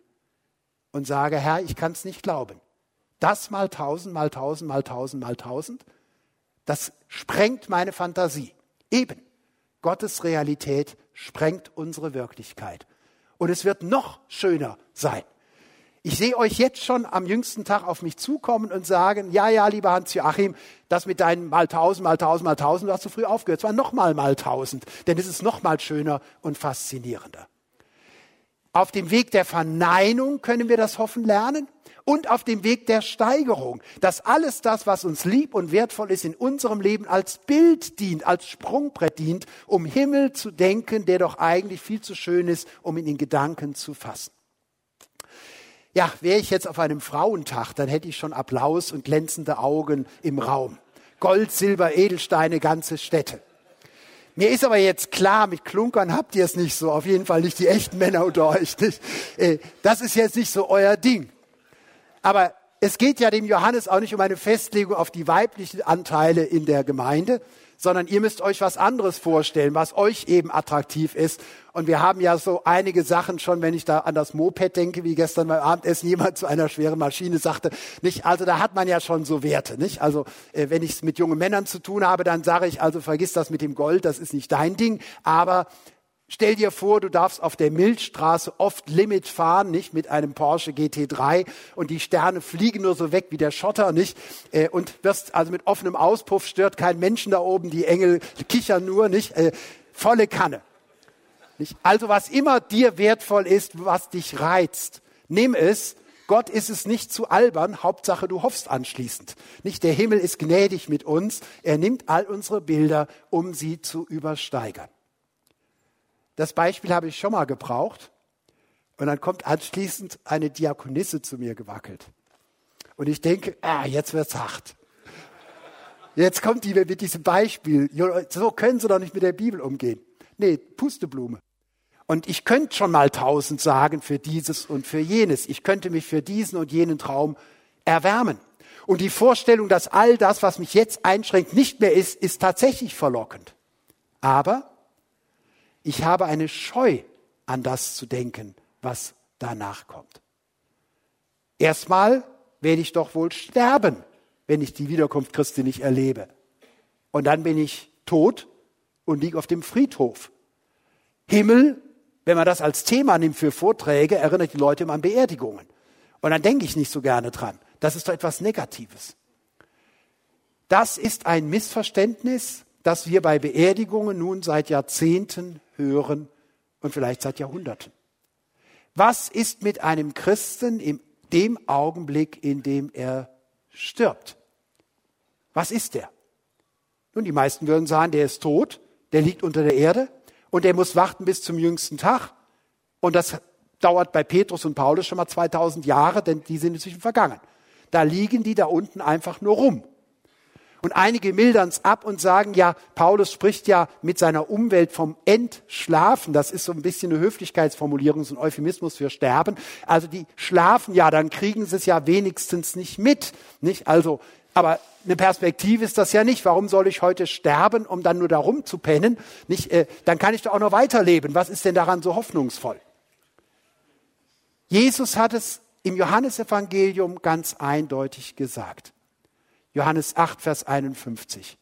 und sage, Herr, ich kann es nicht glauben. Das mal tausend, mal tausend, mal tausend, mal tausend, das sprengt meine Fantasie. Eben, Gottes Realität sprengt unsere Wirklichkeit. Und es wird noch schöner sein. Ich sehe euch jetzt schon am jüngsten Tag auf mich zukommen und sagen, ja, ja, lieber Hans-Joachim, das mit deinen mal tausend, mal tausend, mal tausend, du hast zu früh aufgehört. Es war nochmal mal tausend, denn es ist nochmal schöner und faszinierender. Auf dem Weg der Verneinung können wir das Hoffen lernen und auf dem Weg der Steigerung, dass alles das, was uns lieb und wertvoll ist in unserem Leben, als Bild dient, als Sprungbrett dient, um Himmel zu denken, der doch eigentlich viel zu schön ist, um ihn in Gedanken zu fassen. Ja, wäre ich jetzt auf einem Frauentag, dann hätte ich schon Applaus und glänzende Augen im Raum. Gold, Silber, Edelsteine, ganze Städte. Mir ist aber jetzt klar, mit Klunkern habt ihr es nicht so, auf jeden Fall nicht die echten Männer unter euch. Nicht? Äh, das ist jetzt nicht so euer Ding. Aber es geht ja dem Johannes auch nicht um eine Festlegung auf die weiblichen Anteile in der Gemeinde, sondern ihr müsst euch was anderes vorstellen, was euch eben attraktiv ist. Und wir haben ja so einige Sachen schon, wenn ich da an das Moped denke, wie gestern beim Abendessen jemand zu einer schweren Maschine sagte, nicht, also da hat man ja schon so Werte, nicht? Also äh, wenn ich es mit jungen Männern zu tun habe, dann sage ich, also vergiss das mit dem Gold, das ist nicht dein Ding, aber Stell dir vor, du darfst auf der Milchstraße oft Limit fahren, nicht mit einem Porsche GT3 und die Sterne fliegen nur so weg wie der Schotter, nicht? Äh, und wirst also mit offenem Auspuff stört kein Menschen da oben, die Engel kichern nur, nicht? Äh, volle Kanne. Nicht? Also was immer dir wertvoll ist, was dich reizt, nimm es. Gott ist es nicht zu albern, Hauptsache du hoffst anschließend. Nicht der Himmel ist gnädig mit uns, er nimmt all unsere Bilder, um sie zu übersteigern. Das Beispiel habe ich schon mal gebraucht. Und dann kommt anschließend eine Diakonisse zu mir gewackelt. Und ich denke, ah, jetzt wird's hart. Jetzt kommt die mit diesem Beispiel. So können Sie doch nicht mit der Bibel umgehen. Nee, Pusteblume. Und ich könnte schon mal tausend sagen für dieses und für jenes. Ich könnte mich für diesen und jenen Traum erwärmen. Und die Vorstellung, dass all das, was mich jetzt einschränkt, nicht mehr ist, ist tatsächlich verlockend. Aber ich habe eine Scheu an das zu denken, was danach kommt. Erstmal werde ich doch wohl sterben, wenn ich die Wiederkunft Christi nicht erlebe. Und dann bin ich tot und liege auf dem Friedhof. Himmel, wenn man das als Thema nimmt für Vorträge, erinnert die Leute immer an Beerdigungen. Und dann denke ich nicht so gerne dran. Das ist doch etwas Negatives. Das ist ein Missverständnis, das wir bei Beerdigungen nun seit Jahrzehnten hören und vielleicht seit Jahrhunderten. Was ist mit einem Christen in dem Augenblick, in dem er stirbt? Was ist der? Nun, die meisten würden sagen, der ist tot, der liegt unter der Erde und der muss warten bis zum jüngsten Tag. Und das dauert bei Petrus und Paulus schon mal 2000 Jahre, denn die sind inzwischen vergangen. Da liegen die da unten einfach nur rum. Und einige mildern es ab und sagen, ja, Paulus spricht ja mit seiner Umwelt vom Entschlafen. Das ist so ein bisschen eine Höflichkeitsformulierung, so ein Euphemismus für Sterben. Also die schlafen ja, dann kriegen sie es ja wenigstens nicht mit. Nicht? Also, aber eine Perspektive ist das ja nicht. Warum soll ich heute sterben, um dann nur darum zu pennen? Nicht, äh, dann kann ich doch auch noch weiterleben. Was ist denn daran so hoffnungsvoll? Jesus hat es im Johannesevangelium ganz eindeutig gesagt. Johannes 8, Vers 51.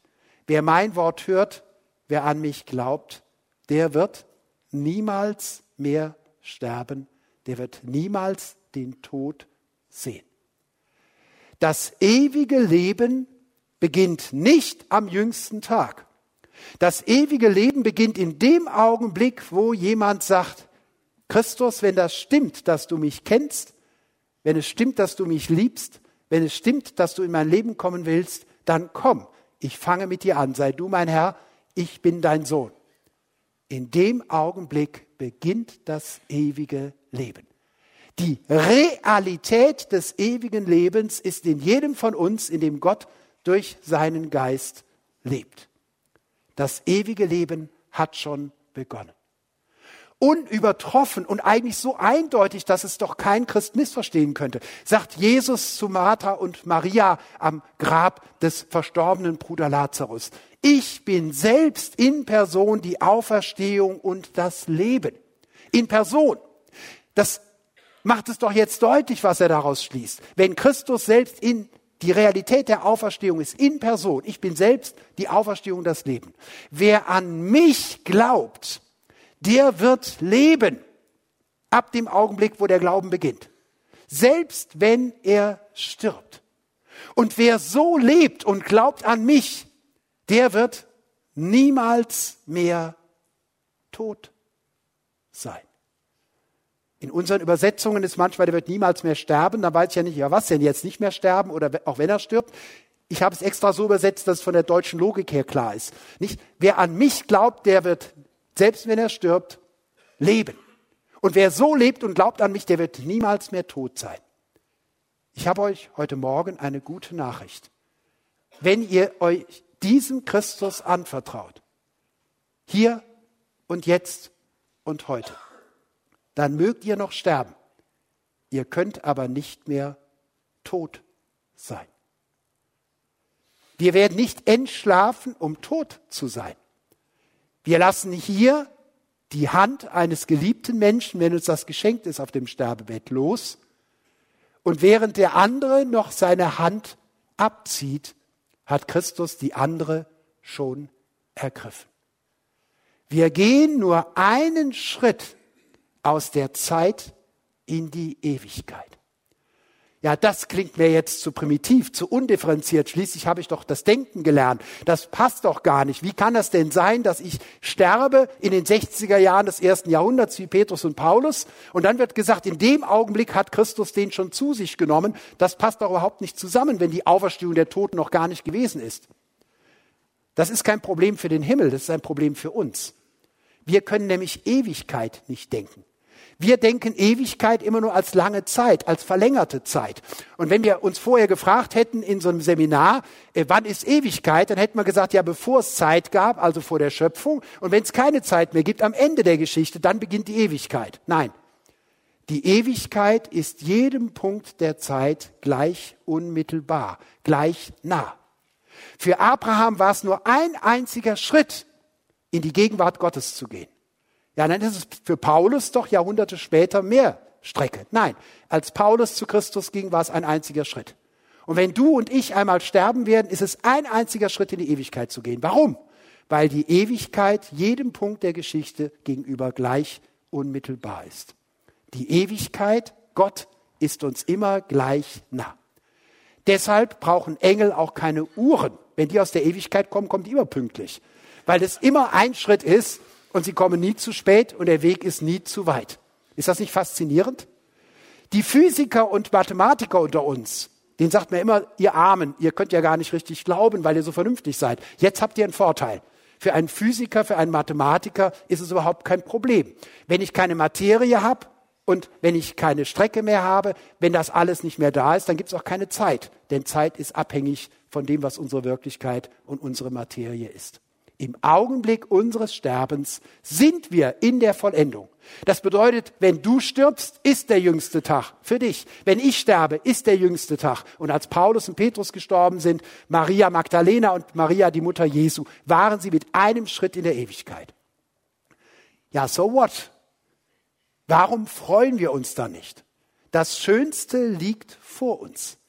Wer mein Wort hört, wer an mich glaubt, der wird niemals mehr sterben, der wird niemals den Tod sehen. Das ewige Leben beginnt nicht am jüngsten Tag. Das ewige Leben beginnt in dem Augenblick, wo jemand sagt, Christus, wenn das stimmt, dass du mich kennst, wenn es stimmt, dass du mich liebst, wenn es stimmt, dass du in mein Leben kommen willst, dann komm, ich fange mit dir an, sei du mein Herr, ich bin dein Sohn. In dem Augenblick beginnt das ewige Leben. Die Realität des ewigen Lebens ist in jedem von uns, in dem Gott durch seinen Geist lebt. Das ewige Leben hat schon begonnen unübertroffen und eigentlich so eindeutig, dass es doch kein Christ missverstehen könnte, sagt Jesus zu Martha und Maria am Grab des verstorbenen Bruder Lazarus. Ich bin selbst in Person die Auferstehung und das Leben. In Person. Das macht es doch jetzt deutlich, was er daraus schließt. Wenn Christus selbst in die Realität der Auferstehung ist in Person. Ich bin selbst die Auferstehung, das Leben. Wer an mich glaubt, der wird leben ab dem Augenblick, wo der Glauben beginnt. Selbst wenn er stirbt. Und wer so lebt und glaubt an mich, der wird niemals mehr tot sein. In unseren Übersetzungen ist manchmal, der wird niemals mehr sterben. Da weiß ich ja nicht, ja was denn jetzt nicht mehr sterben oder auch wenn er stirbt. Ich habe es extra so übersetzt, dass es von der deutschen Logik her klar ist. Nicht, wer an mich glaubt, der wird selbst wenn er stirbt, leben. Und wer so lebt und glaubt an mich, der wird niemals mehr tot sein. Ich habe euch heute Morgen eine gute Nachricht. Wenn ihr euch diesem Christus anvertraut, hier und jetzt und heute, dann mögt ihr noch sterben. Ihr könnt aber nicht mehr tot sein. Wir werden nicht entschlafen, um tot zu sein. Wir lassen hier die Hand eines geliebten Menschen, wenn uns das geschenkt ist, auf dem Sterbebett los. Und während der andere noch seine Hand abzieht, hat Christus die andere schon ergriffen. Wir gehen nur einen Schritt aus der Zeit in die Ewigkeit. Ja, das klingt mir jetzt zu primitiv, zu undifferenziert. Schließlich habe ich doch das Denken gelernt. Das passt doch gar nicht. Wie kann das denn sein, dass ich sterbe in den 60er Jahren des ersten Jahrhunderts wie Petrus und Paulus und dann wird gesagt, in dem Augenblick hat Christus den schon zu sich genommen. Das passt doch überhaupt nicht zusammen, wenn die Auferstehung der Toten noch gar nicht gewesen ist. Das ist kein Problem für den Himmel, das ist ein Problem für uns. Wir können nämlich Ewigkeit nicht denken. Wir denken Ewigkeit immer nur als lange Zeit, als verlängerte Zeit. Und wenn wir uns vorher gefragt hätten in so einem Seminar, äh, wann ist Ewigkeit, dann hätten wir gesagt, ja, bevor es Zeit gab, also vor der Schöpfung. Und wenn es keine Zeit mehr gibt, am Ende der Geschichte, dann beginnt die Ewigkeit. Nein. Die Ewigkeit ist jedem Punkt der Zeit gleich unmittelbar, gleich nah. Für Abraham war es nur ein einziger Schritt in die Gegenwart Gottes zu gehen. Ja, dann ist es für Paulus doch Jahrhunderte später mehr Strecke. Nein, als Paulus zu Christus ging, war es ein einziger Schritt. Und wenn du und ich einmal sterben werden, ist es ein einziger Schritt in die Ewigkeit zu gehen. Warum? Weil die Ewigkeit jedem Punkt der Geschichte gegenüber gleich unmittelbar ist. Die Ewigkeit, Gott, ist uns immer gleich nah. Deshalb brauchen Engel auch keine Uhren. Wenn die aus der Ewigkeit kommen, kommen die immer pünktlich. Weil es immer ein Schritt ist und sie kommen nie zu spät und der Weg ist nie zu weit. Ist das nicht faszinierend? Die Physiker und Mathematiker unter uns, denen sagt man immer, ihr Armen, ihr könnt ja gar nicht richtig glauben, weil ihr so vernünftig seid. Jetzt habt ihr einen Vorteil. Für einen Physiker, für einen Mathematiker ist es überhaupt kein Problem. Wenn ich keine Materie habe und wenn ich keine Strecke mehr habe, wenn das alles nicht mehr da ist, dann gibt es auch keine Zeit. Denn Zeit ist abhängig von dem, was unsere Wirklichkeit und unsere Materie ist. Im Augenblick unseres Sterbens sind wir in der Vollendung. Das bedeutet, wenn du stirbst, ist der jüngste Tag für dich. Wenn ich sterbe, ist der jüngste Tag. Und als Paulus und Petrus gestorben sind, Maria Magdalena und Maria, die Mutter Jesu, waren sie mit einem Schritt in der Ewigkeit. Ja, so what? Warum freuen wir uns da nicht? Das Schönste liegt vor uns.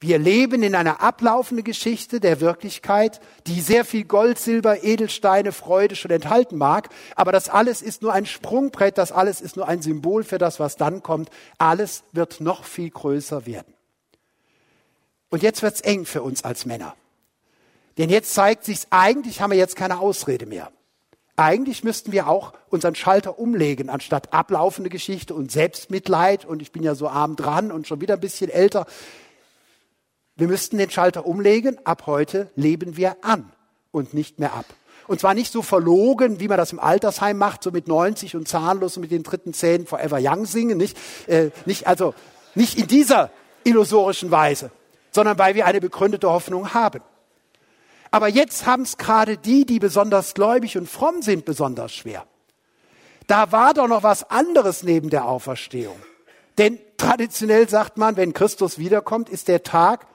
Wir leben in einer ablaufenden Geschichte der Wirklichkeit, die sehr viel Gold, Silber, Edelsteine, Freude schon enthalten mag. Aber das alles ist nur ein Sprungbrett, das alles ist nur ein Symbol für das, was dann kommt. Alles wird noch viel größer werden. Und jetzt wird's eng für uns als Männer. Denn jetzt zeigt sich's, eigentlich haben wir jetzt keine Ausrede mehr. Eigentlich müssten wir auch unseren Schalter umlegen, anstatt ablaufende Geschichte und Selbstmitleid und ich bin ja so arm dran und schon wieder ein bisschen älter. Wir müssten den Schalter umlegen. Ab heute leben wir an und nicht mehr ab. Und zwar nicht so verlogen, wie man das im Altersheim macht, so mit 90 und zahnlos und mit den dritten Zähnen Forever Young singen, nicht? Äh, nicht also nicht in dieser illusorischen Weise, sondern weil wir eine begründete Hoffnung haben. Aber jetzt haben es gerade die, die besonders gläubig und fromm sind, besonders schwer. Da war doch noch was anderes neben der Auferstehung. Denn traditionell sagt man, wenn Christus wiederkommt, ist der Tag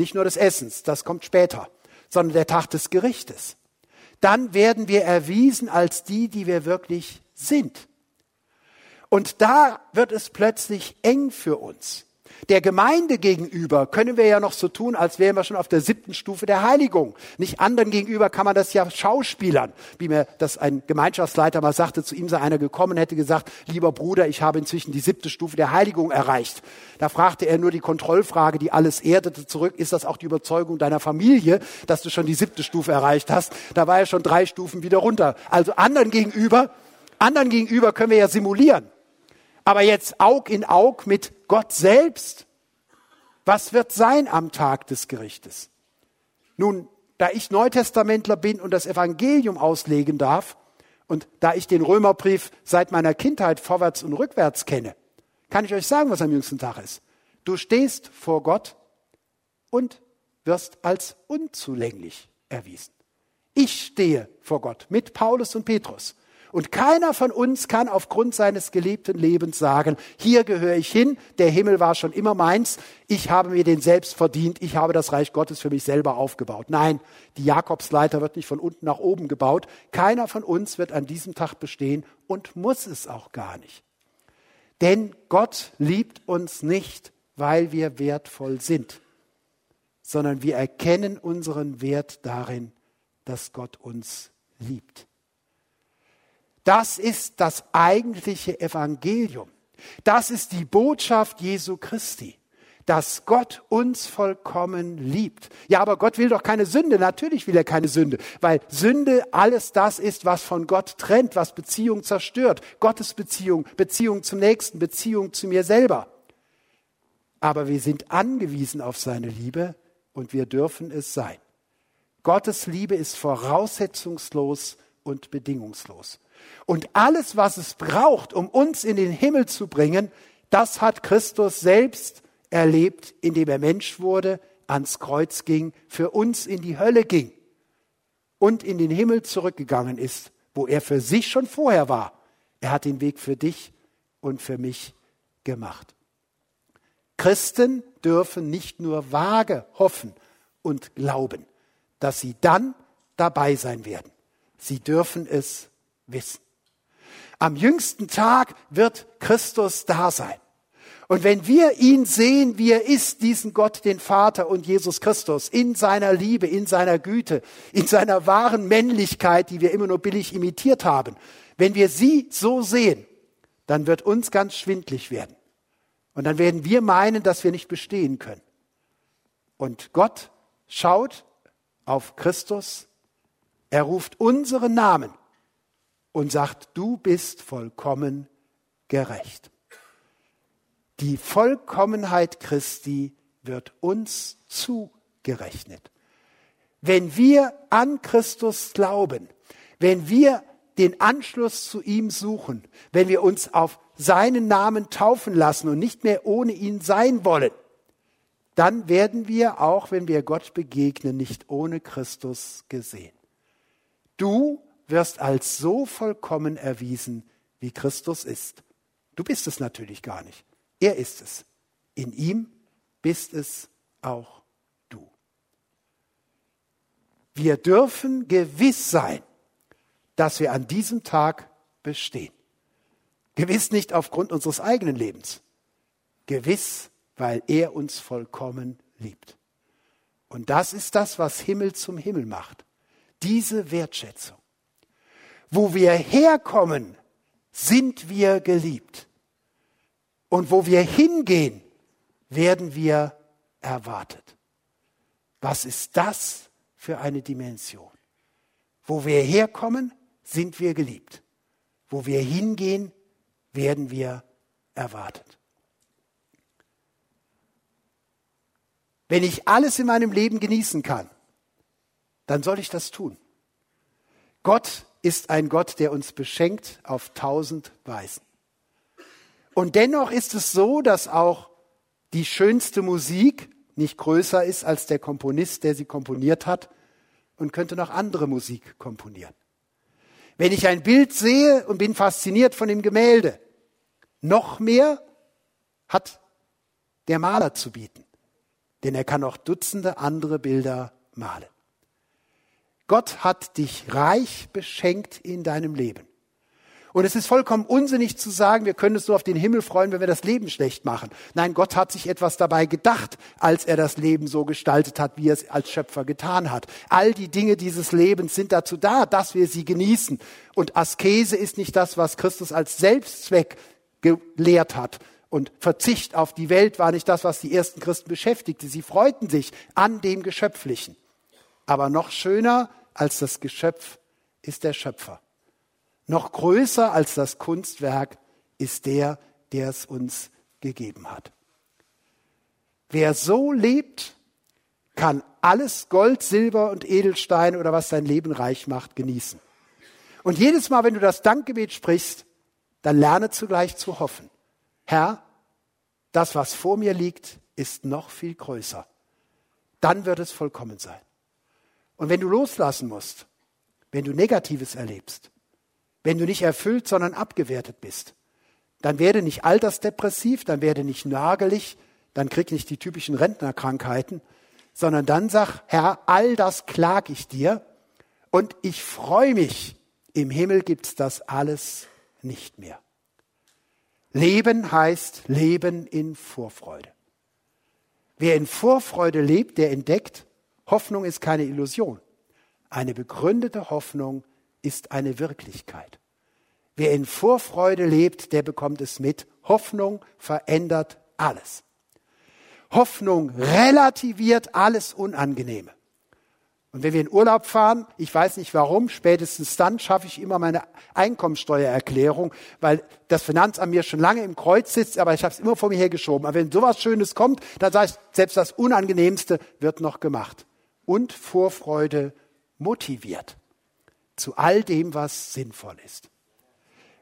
nicht nur des Essens, das kommt später, sondern der Tag des Gerichtes. Dann werden wir erwiesen als die, die wir wirklich sind. Und da wird es plötzlich eng für uns. Der Gemeinde gegenüber können wir ja noch so tun, als wären wir schon auf der siebten Stufe der Heiligung. Nicht anderen gegenüber kann man das ja schauspielern, wie mir das ein Gemeinschaftsleiter mal sagte, zu ihm sei einer gekommen, hätte gesagt, lieber Bruder, ich habe inzwischen die siebte Stufe der Heiligung erreicht. Da fragte er nur die Kontrollfrage, die alles erdete, zurück, ist das auch die Überzeugung deiner Familie, dass du schon die siebte Stufe erreicht hast? Da war er schon drei Stufen wieder runter. Also anderen gegenüber, anderen gegenüber können wir ja simulieren. Aber jetzt Aug in Aug mit Gott selbst. Was wird sein am Tag des Gerichtes? Nun, da ich Neutestamentler bin und das Evangelium auslegen darf und da ich den Römerbrief seit meiner Kindheit vorwärts und rückwärts kenne, kann ich euch sagen, was am jüngsten Tag ist. Du stehst vor Gott und wirst als unzulänglich erwiesen. Ich stehe vor Gott mit Paulus und Petrus. Und keiner von uns kann aufgrund seines gelebten Lebens sagen, hier gehöre ich hin, der Himmel war schon immer meins, ich habe mir den selbst verdient, ich habe das Reich Gottes für mich selber aufgebaut. Nein, die Jakobsleiter wird nicht von unten nach oben gebaut. Keiner von uns wird an diesem Tag bestehen und muss es auch gar nicht. Denn Gott liebt uns nicht, weil wir wertvoll sind, sondern wir erkennen unseren Wert darin, dass Gott uns liebt. Das ist das eigentliche Evangelium. Das ist die Botschaft Jesu Christi, dass Gott uns vollkommen liebt. Ja, aber Gott will doch keine Sünde. Natürlich will er keine Sünde, weil Sünde alles das ist, was von Gott trennt, was Beziehung zerstört. Gottes Beziehung, Beziehung zum Nächsten, Beziehung zu mir selber. Aber wir sind angewiesen auf seine Liebe und wir dürfen es sein. Gottes Liebe ist voraussetzungslos und bedingungslos. Und alles, was es braucht, um uns in den Himmel zu bringen, das hat Christus selbst erlebt, indem er Mensch wurde, ans Kreuz ging, für uns in die Hölle ging und in den Himmel zurückgegangen ist, wo er für sich schon vorher war. Er hat den Weg für dich und für mich gemacht. Christen dürfen nicht nur vage hoffen und glauben, dass sie dann dabei sein werden Sie dürfen es wissen. Am jüngsten Tag wird Christus da sein. Und wenn wir ihn sehen, wie er ist, diesen Gott, den Vater und Jesus Christus, in seiner Liebe, in seiner Güte, in seiner wahren Männlichkeit, die wir immer nur billig imitiert haben, wenn wir sie so sehen, dann wird uns ganz schwindlig werden. Und dann werden wir meinen, dass wir nicht bestehen können. Und Gott schaut auf Christus, er ruft unseren Namen und sagt, du bist vollkommen gerecht. Die Vollkommenheit Christi wird uns zugerechnet. Wenn wir an Christus glauben, wenn wir den Anschluss zu ihm suchen, wenn wir uns auf seinen Namen taufen lassen und nicht mehr ohne ihn sein wollen, dann werden wir, auch wenn wir Gott begegnen, nicht ohne Christus gesehen. Du wirst als so vollkommen erwiesen, wie Christus ist. Du bist es natürlich gar nicht. Er ist es. In ihm bist es auch du. Wir dürfen gewiss sein, dass wir an diesem Tag bestehen. Gewiss nicht aufgrund unseres eigenen Lebens. Gewiss, weil er uns vollkommen liebt. Und das ist das, was Himmel zum Himmel macht. Diese Wertschätzung. Wo wir herkommen, sind wir geliebt. Und wo wir hingehen, werden wir erwartet. Was ist das für eine Dimension? Wo wir herkommen, sind wir geliebt. Wo wir hingehen, werden wir erwartet. Wenn ich alles in meinem Leben genießen kann, dann soll ich das tun. Gott ist ein Gott, der uns beschenkt auf tausend Weisen. Und dennoch ist es so, dass auch die schönste Musik nicht größer ist als der Komponist, der sie komponiert hat und könnte noch andere Musik komponieren. Wenn ich ein Bild sehe und bin fasziniert von dem Gemälde, noch mehr hat der Maler zu bieten, denn er kann auch Dutzende andere Bilder malen. Gott hat dich reich beschenkt in deinem Leben. Und es ist vollkommen unsinnig zu sagen, wir können uns nur auf den Himmel freuen, wenn wir das Leben schlecht machen. Nein, Gott hat sich etwas dabei gedacht, als er das Leben so gestaltet hat, wie er es als Schöpfer getan hat. All die Dinge dieses Lebens sind dazu da, dass wir sie genießen. Und Askese ist nicht das, was Christus als Selbstzweck gelehrt hat. Und Verzicht auf die Welt war nicht das, was die ersten Christen beschäftigte. Sie freuten sich an dem Geschöpflichen. Aber noch schöner als das Geschöpf ist der Schöpfer. Noch größer als das Kunstwerk ist der, der es uns gegeben hat. Wer so lebt, kann alles Gold, Silber und Edelstein oder was dein Leben reich macht, genießen. Und jedes Mal, wenn du das Dankgebet sprichst, dann lerne zugleich zu hoffen. Herr, das, was vor mir liegt, ist noch viel größer. Dann wird es vollkommen sein. Und wenn du loslassen musst, wenn du Negatives erlebst, wenn du nicht erfüllt, sondern abgewertet bist. Dann werde nicht altersdepressiv, dann werde nicht nagelig, dann krieg nicht die typischen Rentnerkrankheiten, sondern dann sag, Herr, all das klag ich dir und ich freue mich. Im Himmel gibt's das alles nicht mehr. Leben heißt Leben in Vorfreude. Wer in Vorfreude lebt, der entdeckt, Hoffnung ist keine Illusion. Eine begründete Hoffnung ist eine Wirklichkeit. Wer in Vorfreude lebt, der bekommt es mit. Hoffnung verändert alles. Hoffnung relativiert alles Unangenehme. Und wenn wir in Urlaub fahren, ich weiß nicht warum, spätestens dann schaffe ich immer meine Einkommensteuererklärung, weil das Finanzamt mir schon lange im Kreuz sitzt, aber ich habe es immer vor mir hergeschoben. Aber wenn sowas Schönes kommt, dann sage ich, selbst das Unangenehmste wird noch gemacht. Und Vorfreude motiviert zu all dem, was sinnvoll ist.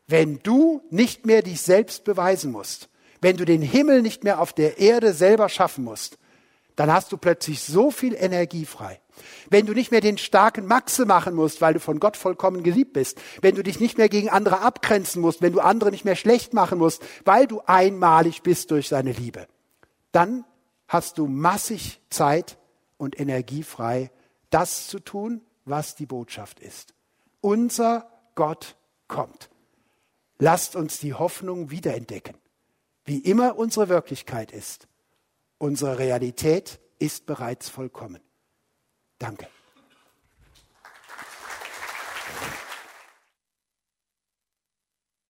Wenn du nicht mehr dich selbst beweisen musst, wenn du den Himmel nicht mehr auf der Erde selber schaffen musst, dann hast du plötzlich so viel Energie frei. Wenn du nicht mehr den starken Maxe machen musst, weil du von Gott vollkommen geliebt bist, wenn du dich nicht mehr gegen andere abgrenzen musst, wenn du andere nicht mehr schlecht machen musst, weil du einmalig bist durch seine Liebe, dann hast du massig Zeit und Energie frei, das zu tun, was die Botschaft ist. Unser Gott kommt. Lasst uns die Hoffnung wiederentdecken. Wie immer unsere Wirklichkeit ist, unsere Realität ist bereits vollkommen. Danke.